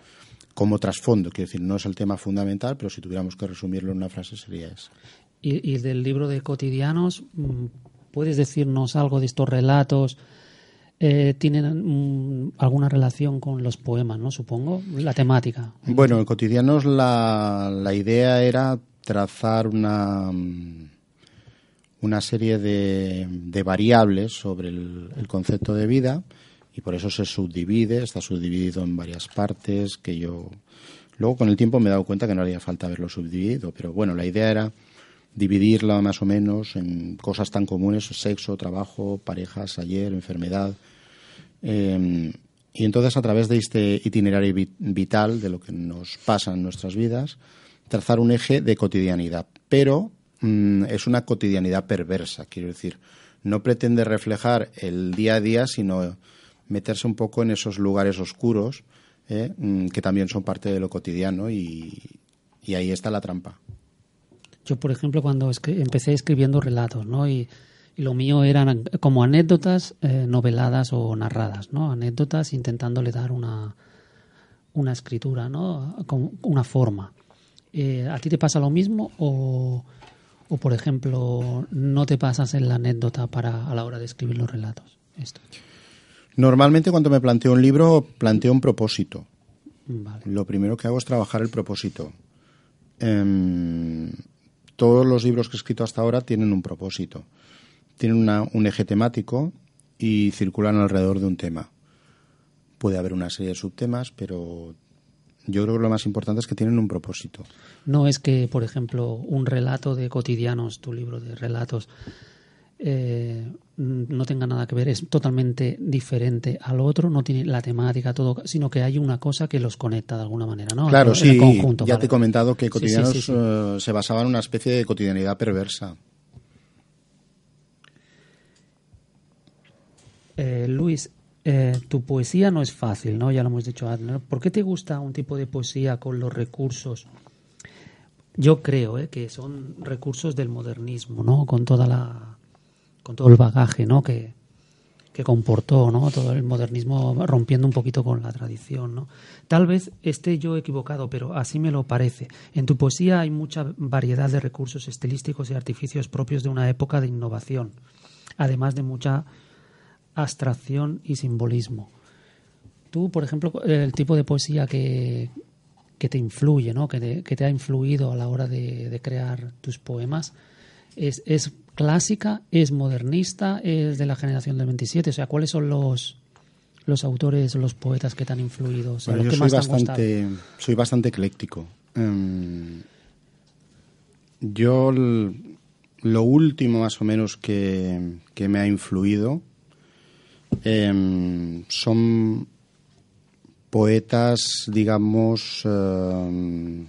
como trasfondo. Quiero decir, no es el tema fundamental, pero si tuviéramos que resumirlo en una frase sería eso. Y, del libro de cotidianos, ¿puedes decirnos algo de estos relatos? Eh, ¿Tienen mm, alguna relación con los poemas, no? Supongo, la temática. Bueno, en cotidianos la, la idea era trazar una, mm, una serie de, de variables sobre el, concepto de vida y por eso se subdivide, está subdividido en varias partes que yo luego con el tiempo me he dado cuenta que no haría falta haberlo subdividido, pero bueno, la idea era dividirla más o menos en cosas tan comunes, sexo, trabajo, parejas, ayer, enfermedad. Em, y entonces a través de este itinerario vital de lo que nos pasa en nuestras vidas, trazar un eje de cotidianidad. Pero mm, es una cotidianidad perversa, quiero decir, no pretende reflejar el día a día, sino meterse un poco en esos lugares oscuros ¿eh? mm, que también son parte de lo cotidiano y, ahí está la trampa. Yo, por ejemplo, cuando empecé escribiendo relatos, ¿no? Y, lo mío eran como anécdotas eh, noveladas o narradas, ¿no? Anécdotas intentándole dar una, una escritura, ¿no? una forma. Eh, ¿A ti te pasa lo mismo o, o, por ejemplo, no te pasas en la anécdota para a la hora de escribir los relatos? Esto. Normalmente cuando me planteo un libro, planteo un propósito. Lo primero que hago es trabajar el propósito. Em, todos los libros que he escrito hasta ahora tienen un propósito. Tienen un eje temático y circulan alrededor de un tema. Puede haber una serie de subtemas, pero yo creo que lo más importante es que tienen un propósito. No es que, por ejemplo, un relato de cotidianos, tu libro de relatos, eh, no tenga nada que ver, es totalmente diferente al otro, no tiene la temática, todo, sino que hay una cosa que los conecta de alguna manera, ¿no? Claro, sí, ya te he comentado que Cotidianos eh, se basaba en una especie de cotidianidad perversa. Eh, Luis, tu poesía no es fácil, ¿no? Ya lo hemos dicho antes. ¿Por qué te gusta un tipo de poesía con los recursos? Yo creo que son recursos del modernismo, ¿no? Con toda la con todo el bagaje ¿no? que, que comportó ¿no? todo el modernismo rompiendo un poquito con la tradición. ¿no? Tal vez esté yo equivocado, pero así me lo parece. En tu poesía hay mucha variedad de recursos estilísticos y artificios propios de una época de innovación, además de mucha abstracción y simbolismo. Tú, por ejemplo, el tipo de poesía que, que te influye, ¿no? que, te, que te ha influido a la hora de, de crear tus poemas, es, es clásica, es modernista, es de la generación del 27. O sea, ¿cuáles son los, los autores, los poetas que te han influido? yo soy, bastante, soy bastante ecléctico. Em, yo lo último más o menos que, que me ha influido em, son poetas, digamos, em,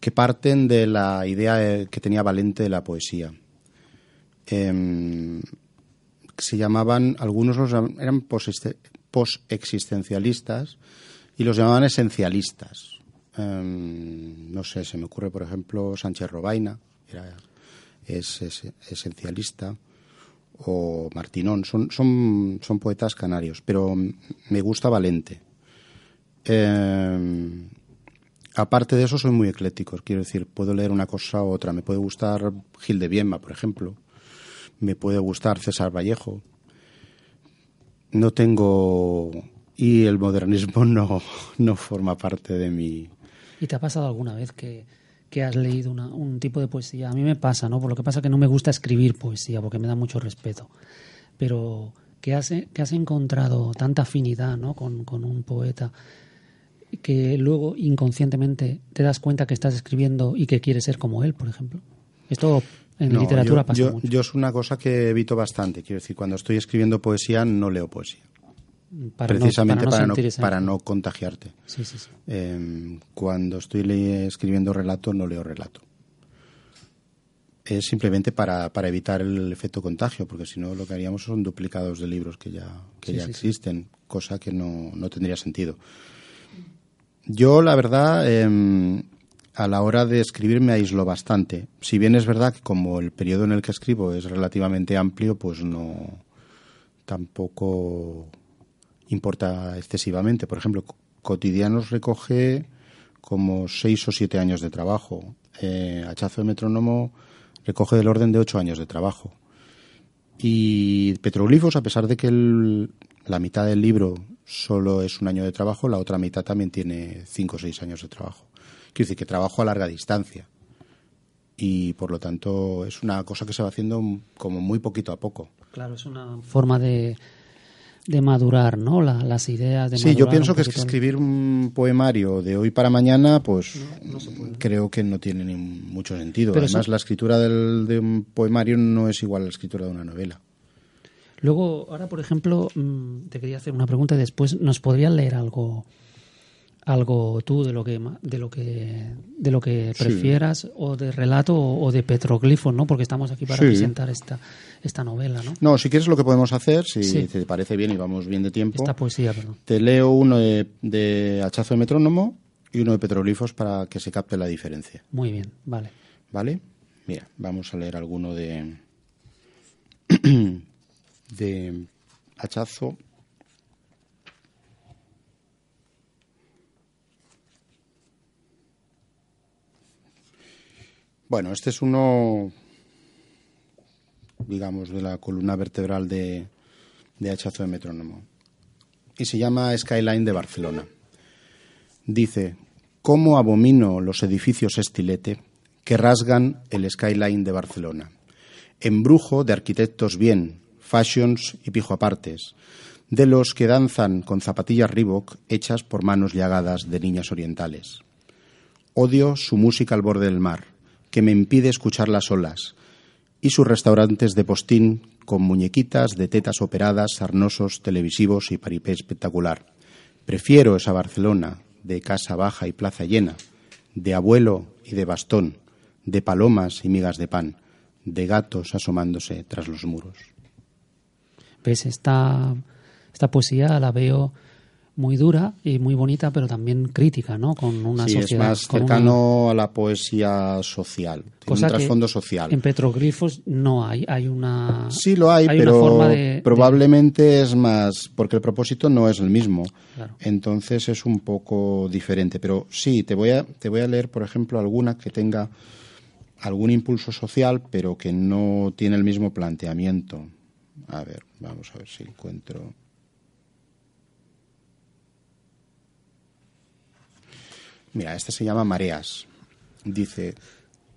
que parten de la idea que tenía Valente de la poesía. Em, se llamaban, algunos los eran post-existencialistas y los llamaban esencialistas. No sé, se me ocurre, por ejemplo, Sánchez Robaina, era, es, esencialista, o Martinón, son, son, son poetas canarios, pero me gusta Valente. Em, aparte de eso, soy muy eclético, quiero decir, puedo leer una cosa u otra. Me puede gustar Gil de Bienma, por ejemplo, me puede gustar César Vallejo. No tengo. Y el modernismo [laughs] no, no forma parte de mi. ¿Y te ha pasado alguna vez que, has leído un tipo de poesía? A mí me pasa, ¿no? Por lo que pasa que no me gusta escribir poesía porque me da mucho respeto. Pero que has, que has encontrado tanta afinidad ¿no? con, con un poeta que luego inconscientemente te das cuenta que estás escribiendo y que quieres ser como él, por ejemplo. Esto en literatura pasa yo, mucho. Yo es una cosa que evito bastante. Quiero decir, cuando estoy escribiendo poesía no leo poesía. Precisamente para no, para, no, contagiarte. Sí, sí, sí. Em, cuando estoy escribiendo relato no leo relato. Es simplemente para, para, evitar el efecto contagio, porque si no lo que haríamos son duplicados de libros que ya, que ya existen, cosa que no, no tendría sentido. Yo, la verdad, em, a la hora de escribir me aíslo bastante. Si bien es verdad que como el periodo en el que escribo es relativamente amplio, pues no tampoco importa excesivamente. Por ejemplo, Cotidianos recoge como seis o siete años de trabajo. Eh, Hachazo de Metrónomo recoge del orden de ocho años de trabajo. Y Petroglifos, a pesar de que la mitad del libro solo es un año de trabajo, la otra mitad también tiene cinco o seis años de trabajo. Quiero decir que trabajo a larga distancia. Y por lo tanto es una cosa que se va haciendo como muy poquito a poco. Claro, es una forma de, de madurar, ¿no? las ideas de Sí, yo pienso que, es que escribir un poemario de hoy para mañana, pues creo que no tiene ni mucho sentido. Además, la escritura del, de un poemario no es igual a la escritura de una novela. Luego, ahora, por ejemplo, mm, te quería hacer una pregunta y después nos podrías leer algo algo tú de lo que de lo que de lo que prefieras o de relato o, de petroglifos no porque estamos aquí para presentar esta esta novela no no si quieres lo que podemos hacer si te parece bien y vamos bien de tiempo esta poesía perdón. te leo uno de, hachazo de metrónomo y uno de petroglifos para que se capte la diferencia. Muy bien vale. Vale mira vamos a leer alguno de [clears throat] de hachazo Bueno, este es uno, digamos, de la columna vertebral de, de Hachazo de Metrónomo. Y se llama Skyline de Barcelona. Dice, ¿cómo abomino los edificios estilete que rasgan el skyline de Barcelona? Embrujo de arquitectos bien, fashions y pijo apartes, de los que danzan con zapatillas Reebok hechas por manos llagadas de niñas orientales. Odio su música al borde del mar, que me impide escuchar las olas, y sus restaurantes de postín con muñequitas de tetas operadas, sarnosos, televisivos y paripé espectacular. Prefiero esa Barcelona de casa baja y plaza llena, de abuelo y de bastón, de palomas y migas de pan, de gatos asomándose tras los muros. ¿Ves? Esta, esta poesía la veo muy dura y muy bonita, pero también crítica, ¿no? Con una sí, sociedad. es más cercano a la poesía social, tiene un trasfondo social. En Petroglifos no hay, hay una. Sí lo hay, pero probablemente es más, porque el propósito no es el mismo. Entonces es un poco diferente. Pero sí, te voy a, te voy a leer, por ejemplo, alguna que tenga algún impulso social, pero que no tiene el mismo planteamiento. A ver, vamos a ver si encuentro. Mira, este se llama Mareas. Dice,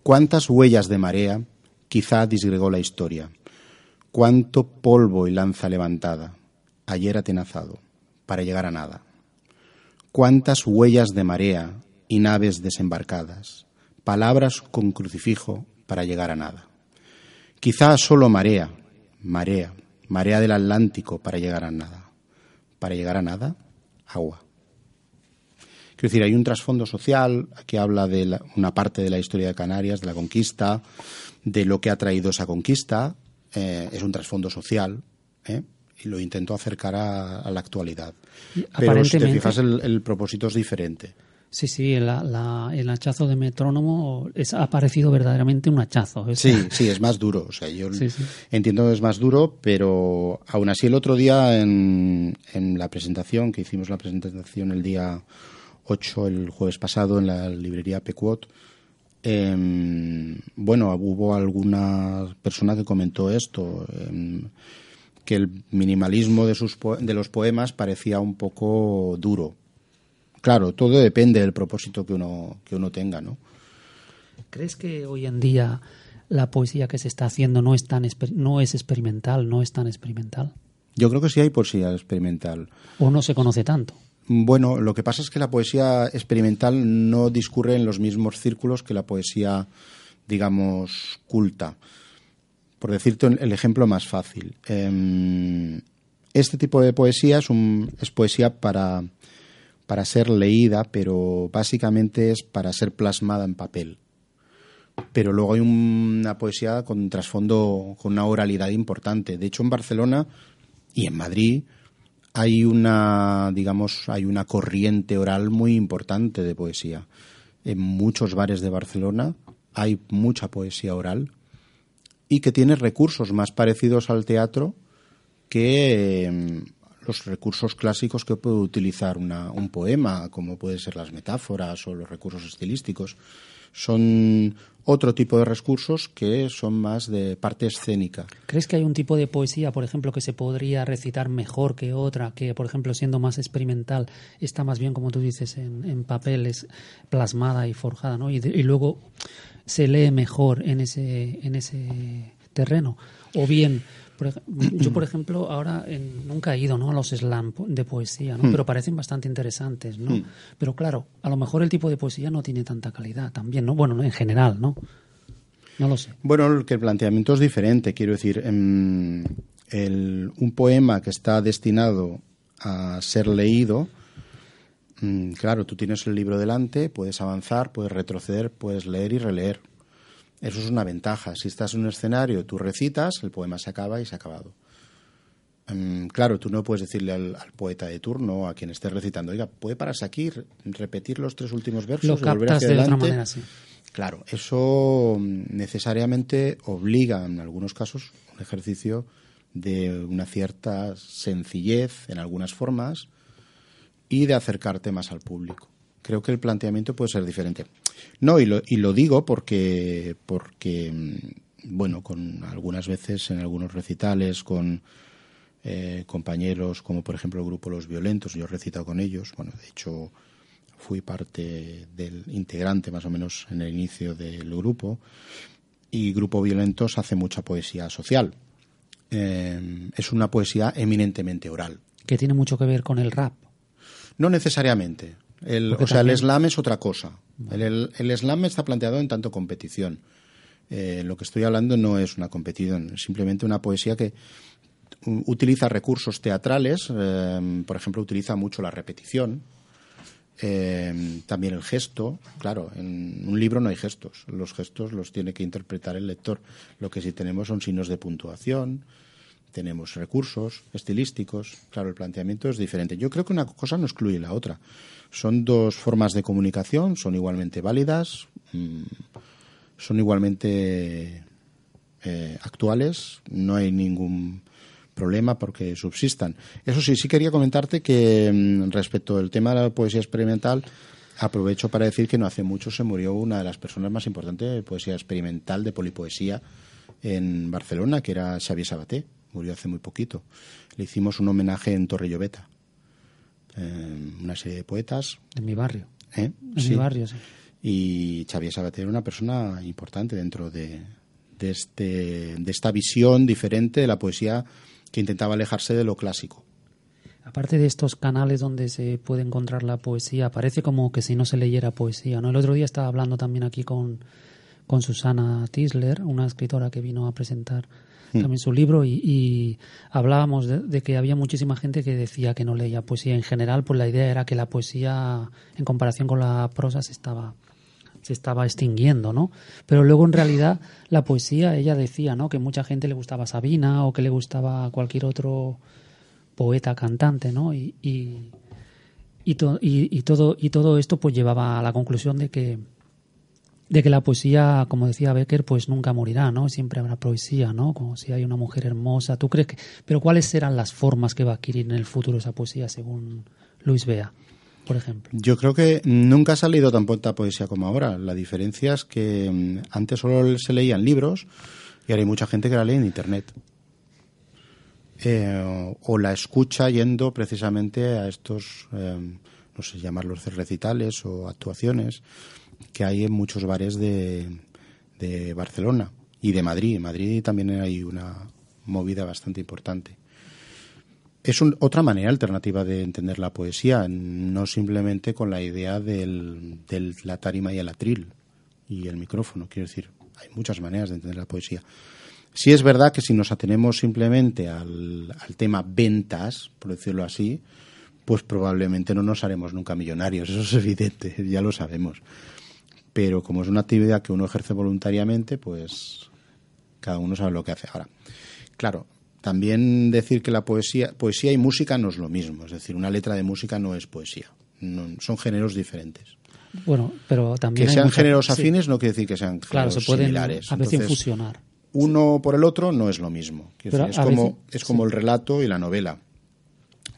¿cuántas huellas de marea quizá disgregó la historia? ¿Cuánto polvo y lanza levantada, ayer atenazado, para llegar a nada? ¿Cuántas huellas de marea y naves desembarcadas? Palabras con crucifijo para llegar a nada. Quizá solo marea, marea, marea del Atlántico para llegar a nada. Para llegar a nada, agua. Quiero decir, hay un trasfondo social que habla de una parte de la historia de Canarias, de la conquista, de lo que ha traído esa conquista. Eh, es un trasfondo social ¿eh? y lo intento acercar a, la actualidad. Pero si te fijas, el propósito es diferente. Sí, sí, el hachazo de metrónomo es, ha parecido verdaderamente un hachazo. Sí, [laughs] sí, es más duro. O sea, yo entiendo que es más duro, pero aún así el otro día en, en la presentación, que hicimos la presentación el día 8, el jueves pasado, en la librería Pecuot, em, bueno, hubo alguna persona que comentó esto, em, que el minimalismo de, sus de los poemas parecía un poco duro Claro, todo depende del propósito que uno, que uno tenga, ¿no? ¿Crees que hoy en día la poesía que se está haciendo no es, tan no es experimental, no es tan experimental? Yo creo que sí hay poesía experimental. ¿O no se conoce tanto? Bueno, lo que pasa es que la poesía experimental no discurre en los mismos círculos que la poesía, digamos, culta. Por decirte el ejemplo más fácil. Em, este tipo de poesía es, un, es poesía para para ser leída, pero básicamente es para ser plasmada en papel. Pero luego hay una poesía con trasfondo, con una oralidad importante. De hecho, en Barcelona y en Madrid hay una, digamos, hay una corriente oral muy importante de poesía. En muchos bares de Barcelona hay mucha poesía oral y que tiene recursos más parecidos al teatro que los recursos clásicos que puede utilizar un poema, como pueden ser las metáforas o los recursos estilísticos. Son otro tipo de recursos que son más de parte escénica. ¿Crees que hay un tipo de poesía, por ejemplo, que se podría recitar mejor que otra, que, por ejemplo, siendo más experimental, está más bien, como tú dices, en, en papel, es plasmada y forjada, ¿no? Y, y luego se lee mejor en ese, en ese terreno? O bien yo, por ejemplo, ahora nunca he ido ¿no? a los slam de poesía, ¿no? Hmm. pero parecen bastante interesantes. ¿no? Hmm. Pero claro, a lo mejor el tipo de poesía no tiene tanta calidad también, ¿no? Bueno, en general, ¿no? No lo sé. Bueno, que el planteamiento es diferente. Quiero decir, em, un poema que está destinado a ser leído, mm, claro, tú tienes el libro delante, puedes avanzar, puedes retroceder, puedes leer y releer eso es una ventaja. Si estás en un escenario, tú recitas, el poema se acaba y se ha acabado. Em, claro, tú no puedes decirle al, poeta de turno, a quien esté recitando, oiga, ¿puede pararse aquí, repetir los tres últimos versos y volver hacia adelante? Claro, eso mm, necesariamente obliga, en algunos casos, un ejercicio de una cierta sencillez en algunas formas y de acercarte más al público. Creo que el planteamiento puede ser diferente. No, y lo, y lo digo porque, porque, mm, bueno, con algunas veces en algunos recitales, con eh, compañeros como por ejemplo el grupo Los Violentos, yo he recitado con ellos, bueno, de hecho fui parte del integrante más o menos en el inicio del grupo, y Grupo Violentos hace mucha poesía social. Eh, es una poesía eminentemente oral. Que tiene mucho que ver con el rap. No necesariamente. El, o sea, el slam es otra cosa. El, el, slam está planteado en tanto competición. Eh, lo que estoy hablando no es una competición, es simplemente una poesía que utiliza recursos teatrales, eh, por ejemplo, utiliza mucho la repetición, eh, también el gesto. Claro, en un libro no hay gestos, los gestos los tiene que interpretar el lector. Lo que sí tenemos son signos de puntuación, tenemos recursos estilísticos. Claro, el planteamiento es diferente. Yo creo que una cosa no excluye la otra. Son dos formas de comunicación, son igualmente válidas, mm, son igualmente eh, actuales, no hay ningún problema porque subsistan. Eso sí, sí quería comentarte que mm, respecto al tema de la poesía experimental, aprovecho para decir que no hace mucho se murió una de las personas más importantes de poesía experimental, de polipoesía en Barcelona, que era Xavier Sabaté murió hace muy poquito. Le hicimos un homenaje en Torre Lloveta. Eh, una serie de poetas. En mi barrio. ¿Eh? En mi barrio, sí. Y Xavier Sabater era una persona importante dentro de, de, este, de esta visión diferente de la poesía que intentaba alejarse de lo clásico. Aparte de estos canales donde se puede encontrar la poesía, parece como que si no se leyera poesía. ¿no? El otro día estaba hablando también aquí con, con Susana Tisler, una escritora que vino a presentar. También su libro y, hablábamos de, que había muchísima gente que decía que no leía poesía en general, pues la idea era que la poesía en comparación con la prosa se estaba se estaba extinguiendo, ¿no? Pero luego en realidad la poesía, ella decía, ¿no? Que mucha gente le gustaba Sabina o que le gustaba cualquier otro poeta cantante, ¿no? Y, y, y, y, todo y todo esto pues llevaba a la conclusión de que de que la poesía, como decía Becker, pues nunca morirá, ¿no? Siempre habrá poesía, ¿no? Como si hay una mujer hermosa. ¿Tú crees que...? Pero ¿cuáles serán las formas que va a adquirir en el futuro esa poesía, según Luis Bea, por ejemplo? Yo creo que nunca ha salido tan poca poesía como ahora. La diferencia es que mm, antes solo se leían libros y ahora hay mucha gente que la lee en Internet. Eh, o la escucha yendo precisamente a estos, eh, no sé, llamarlos recitales o actuaciones que hay en muchos bares de, de Barcelona y de Madrid. En Madrid también hay una movida bastante importante. Es otra manera alternativa de entender la poesía, no simplemente con la idea del, del, la tarima y el atril y el micrófono. Quiero decir, hay muchas maneras de entender la poesía. Sí es verdad que si nos atenemos simplemente al, al tema ventas, por decirlo así, pues probablemente no nos haremos nunca millonarios. Eso es evidente, [laughs] ya lo sabemos pero como es una actividad que uno ejerce voluntariamente, pues cada uno sabe lo que hace. Ahora, claro, también decir que la poesía, poesía y música no es lo mismo, es decir, una letra de música no es poesía, son géneros diferentes. Bueno, pero también que sean géneros afines no quiere decir que sean claro, se pueden similares. A veces fusionar. Uno por el otro no es lo mismo. es como, es como el relato y la novela.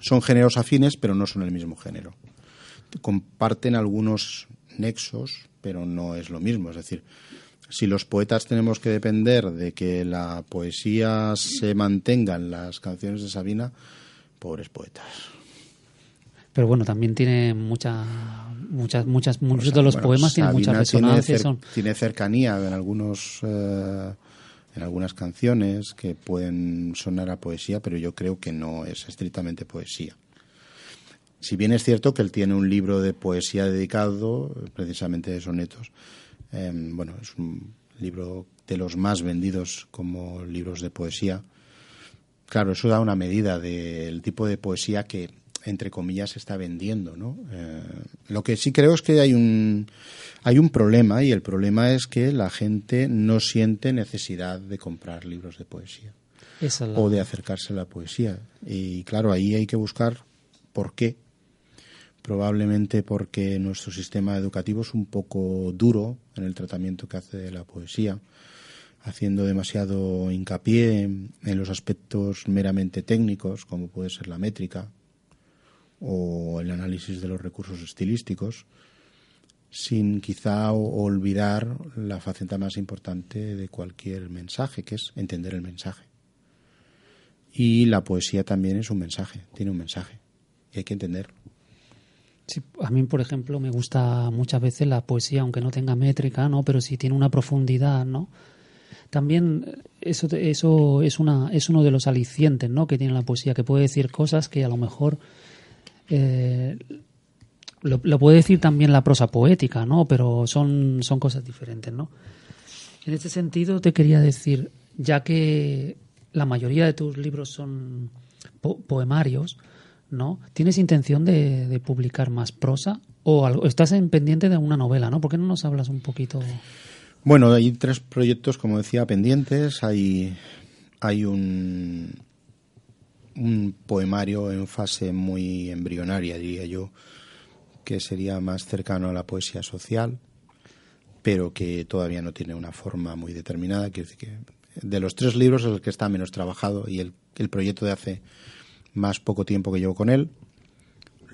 Son géneros afines, pero no son el mismo género. Comparten algunos nexos, pero no es lo mismo. Es decir, si los poetas tenemos que depender de que la poesía se mantenga en las canciones de Sabina, pobres poetas. Pero bueno, también tiene mucha, muchas, muchas, muchos de los poemas tienen mucha resonancia. Tiene, cercanía en algunos, eh, en algunas canciones que pueden sonar a poesía, pero yo creo que no es estrictamente poesía. Si bien es cierto que él tiene un libro de poesía dedicado precisamente de sonetos, em, bueno, es un libro de los más vendidos como libros de poesía. Claro, eso da una medida del tipo de poesía que, entre comillas, se está vendiendo, ¿no? Eh, lo que sí creo es que hay un, hay un problema y el problema es que la gente no siente necesidad de comprar libros de poesía o de acercarse a la poesía. Y claro, ahí hay que buscar por qué probablemente porque nuestro sistema educativo es un poco duro en el tratamiento que hace de la poesía, haciendo demasiado hincapié en, los aspectos meramente técnicos, como puede ser la métrica o el análisis de los recursos estilísticos, sin quizá olvidar la faceta más importante de cualquier mensaje, que es entender el mensaje. Y la poesía también es un mensaje, tiene un mensaje, y hay que entenderlo. Sí, a mí, por ejemplo, me gusta muchas veces la poesía, aunque no tenga métrica, ¿no? Pero sí tiene una profundidad, ¿no? También eh, eso, eso es, una, es uno de los alicientes, ¿no? Que tiene la poesía, que puede decir cosas que a lo mejor... Eh, lo, puede decir también la prosa poética, ¿no? Pero son, son cosas diferentes, ¿no? En este sentido te quería decir, ya que la mayoría de tus libros son poemarios, ¿no? ¿Tienes intención de, publicar más prosa o algo? estás en pendiente de una novela, ¿no? ¿Por qué no nos hablas un poquito? Bueno, hay tres proyectos, como decía, pendientes. Hay, hay un, un poemario en fase muy embrionaria, diría yo, que sería más cercano a la poesía social, pero que todavía no tiene una forma muy determinada. Quiero decir que de los tres libros es el que está menos trabajado y el, el proyecto de hace más poco tiempo que llevo con él.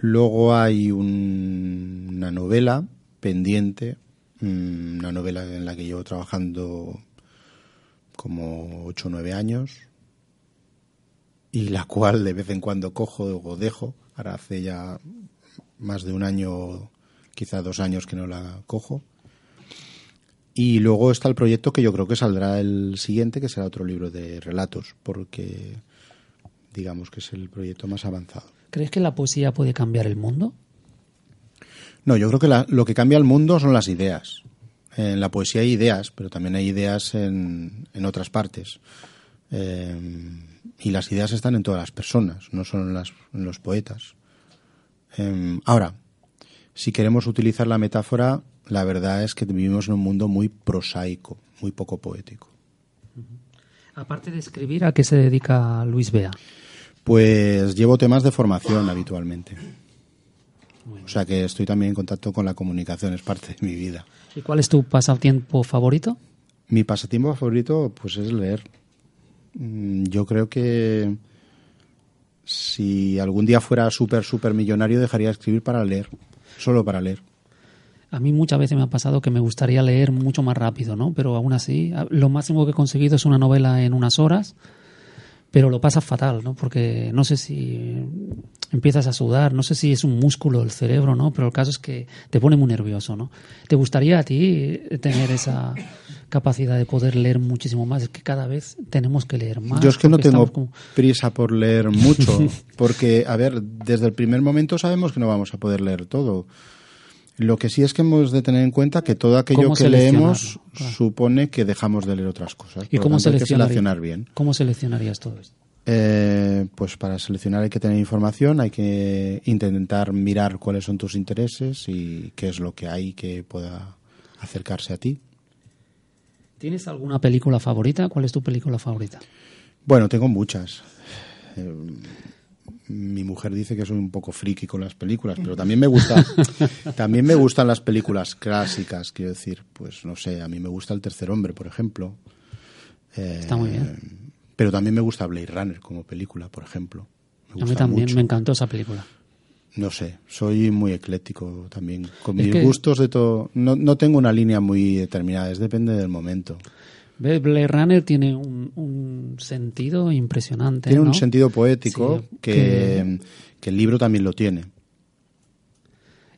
Luego hay una novela pendiente, mm, una novela en la que llevo trabajando como 8 o 9 años y la cual de vez en cuando cojo o dejo. Ahora hace ya más de un año, quizá dos años que no la cojo. Y luego está el proyecto que yo creo que saldrá el siguiente, que será otro libro de relatos, porque digamos que es el proyecto más avanzado. ¿Crees que la poesía puede cambiar el mundo? No, yo creo que lo que cambia el mundo son las ideas. En la poesía hay ideas, pero también hay ideas en, en otras partes. Eh, y las ideas están en todas las personas, no solo en, las, en los poetas. Eh, ahora, si queremos utilizar la metáfora, la verdad es que vivimos en un mundo muy prosaico, muy poco poético. Aparte de escribir, ¿a qué se dedica Luis Bea? Pues llevo temas de formación habitualmente. O sea que estoy también en contacto con la comunicación, es parte de mi vida. ¿Y cuál es tu pasatiempo favorito? Mi pasatiempo favorito pues es leer. Mm, Yo creo que si algún día fuera súper, súper millonario dejaría de escribir para leer, solo para leer. A mí muchas veces me ha pasado que me gustaría leer mucho más rápido, ¿no? Pero aún así, lo máximo que he conseguido es una novela en unas horas, pero lo pasas fatal, ¿no? Porque no sé si empiezas a sudar, no sé si es un músculo del cerebro, ¿no? Pero el caso es que te pone muy nervioso, ¿no? ¿Te gustaría a ti tener esa capacidad de poder leer muchísimo más? Es que cada vez tenemos que leer más. Yo es que no tengo como- prisa por leer mucho, [laughs] porque, a ver, desde el primer momento sabemos que no vamos a poder leer todo. Lo que sí es que hemos de tener en cuenta que todo aquello ¿Cómo que leemos? Claro. supone que dejamos de leer otras cosas. ¿Y Por cómo tanto, hay que seleccionar bien. ¿Cómo seleccionarías todo esto? Eh, pues para seleccionar hay que tener información, hay que intentar mirar cuáles son tus intereses y qué es lo que hay que pueda acercarse a ti. ¿Tienes alguna película favorita? ¿Cuál es tu película favorita? Bueno, tengo muchas. Eh, mi mujer dice que soy un poco friki con las películas, pero también me gusta, [laughs] también me gustan las películas clásicas, quiero decir, pues no sé, a mí me gusta El Tercer Hombre, por ejemplo. Eh, Está muy bien. Pero también me gusta Blade Runner como película, por ejemplo. Me A mí gusta también mucho. me encantó esa película. No sé, soy muy ecléctico también. Con Es mis que- gustos de todo. No, no tengo una línea muy determinada, es depende del momento. Blade Runner tiene un, un sentido impresionante. Tiene ¿no? un sentido poético Sí, que, que el libro también lo tiene.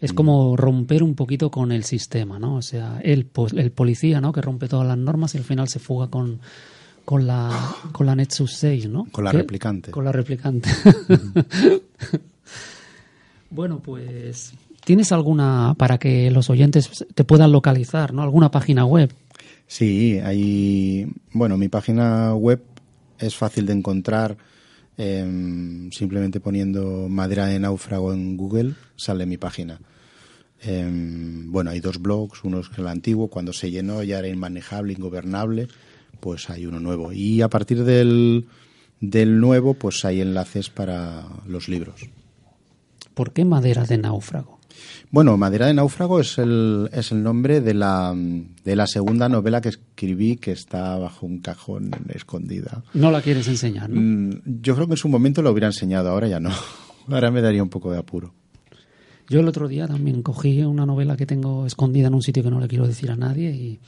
Es como romper un poquito con el sistema, ¿no? O sea, el, el policía, ¿no? Que rompe todas las normas y al final se fuga con, con la con la Nexus 6, ¿no? Con la ¿Qué? replicante. Con la replicante. [laughs] bueno, pues ¿tienes alguna para que los oyentes te puedan localizar, ¿no? ¿Alguna página web? Sí, hay. Bueno, mi página web es fácil de encontrar. em, simplemente poniendo madera de náufrago en Google sale mi página. Em, bueno, hay dos blogs, uno es el antiguo, cuando se llenó ya era inmanejable, ingobernable, pues hay uno nuevo. Y a partir del, del nuevo, pues hay enlaces para los libros. ¿Por qué madera de náufrago? Bueno, Madera de Náufrago es el, es el nombre de la, de la segunda novela que escribí que está bajo un cajón escondida. No la quieres enseñar, ¿no? Mm, Yo creo que en su momento lo hubiera enseñado, ahora ya no. [laughs] Ahora me daría un poco de apuro. Yo el otro día también cogí una novela que tengo escondida en un sitio que no le quiero decir a nadie y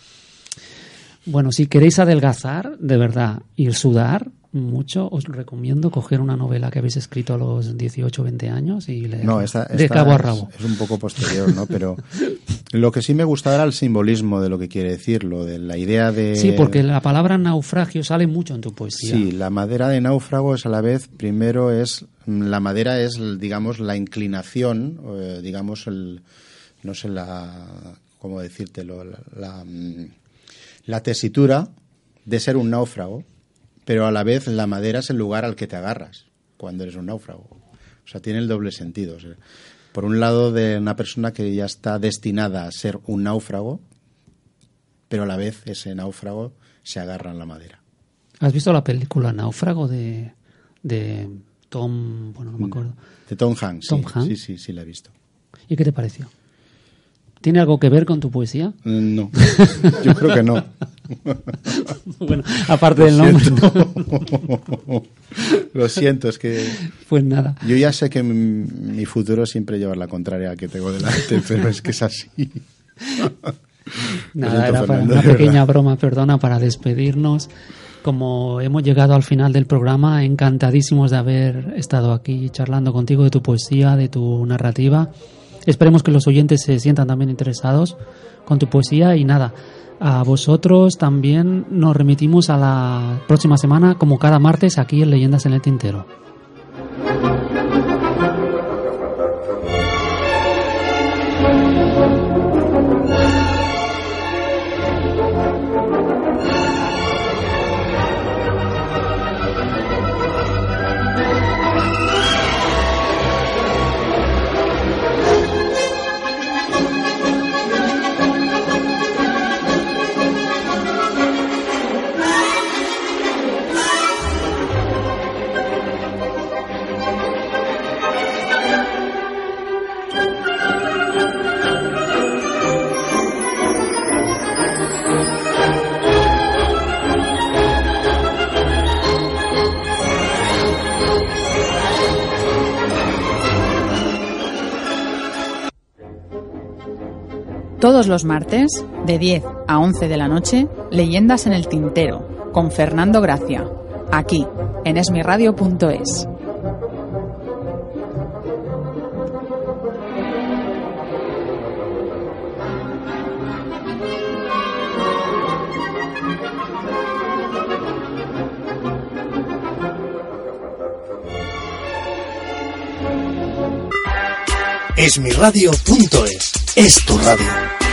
bueno, si queréis adelgazar de verdad y sudar mucho, os recomiendo coger una novela que habéis escrito a los 18 o 20 años y leerla No, esta, de cabo a rabo. Es, un poco posterior, ¿no? Pero [laughs] lo que sí me gusta era el simbolismo de lo que quiere decir, lo de la idea de... Sí, porque la palabra naufragio sale mucho en tu poesía. Sí, la madera de náufrago es a la vez, primero es, la madera es, digamos, la inclinación, eh, digamos, el, no sé la, cómo decírtelo, la, la, mm, la tesitura de ser un náufrago, pero a la vez la madera es el lugar al que te agarras cuando eres un náufrago. O sea, tiene el doble sentido. o sea, por un lado, de una persona que ya está destinada a ser un náufrago, pero a la vez ese náufrago se agarra en la madera. ¿Has visto la película Náufrago de, de Tom, bueno, no me acuerdo. De Tom Hanks. Tom sí, Hanks. Sí, sí, sí, la he visto. ¿Y qué te pareció? ¿Tiene algo que ver con tu poesía? Mm, No, [laughs] yo creo que no. [laughs] bueno, aparte del nombre. [laughs] Lo siento, es que Pues nada. yo ya sé que mi, futuro siempre lleva la contraria que tengo delante, [laughs] pero es que es así. Nada, era para una pequeña broma, perdona, para despedirnos. Como hemos llegado al final del programa, encantadísimos de haber estado aquí charlando contigo de tu poesía, de tu narrativa. Esperemos que los oyentes se sientan también interesados con tu poesía y nada. A vosotros también nos remitimos a la próxima semana, como cada martes, aquí en Leyendas en el Tintero. Todos los martes, de 10 a 11 de la noche, Leyendas en el Tintero, con Fernando Gracia, aquí, en esmiradio.es. Esmiradio.es es tu radio.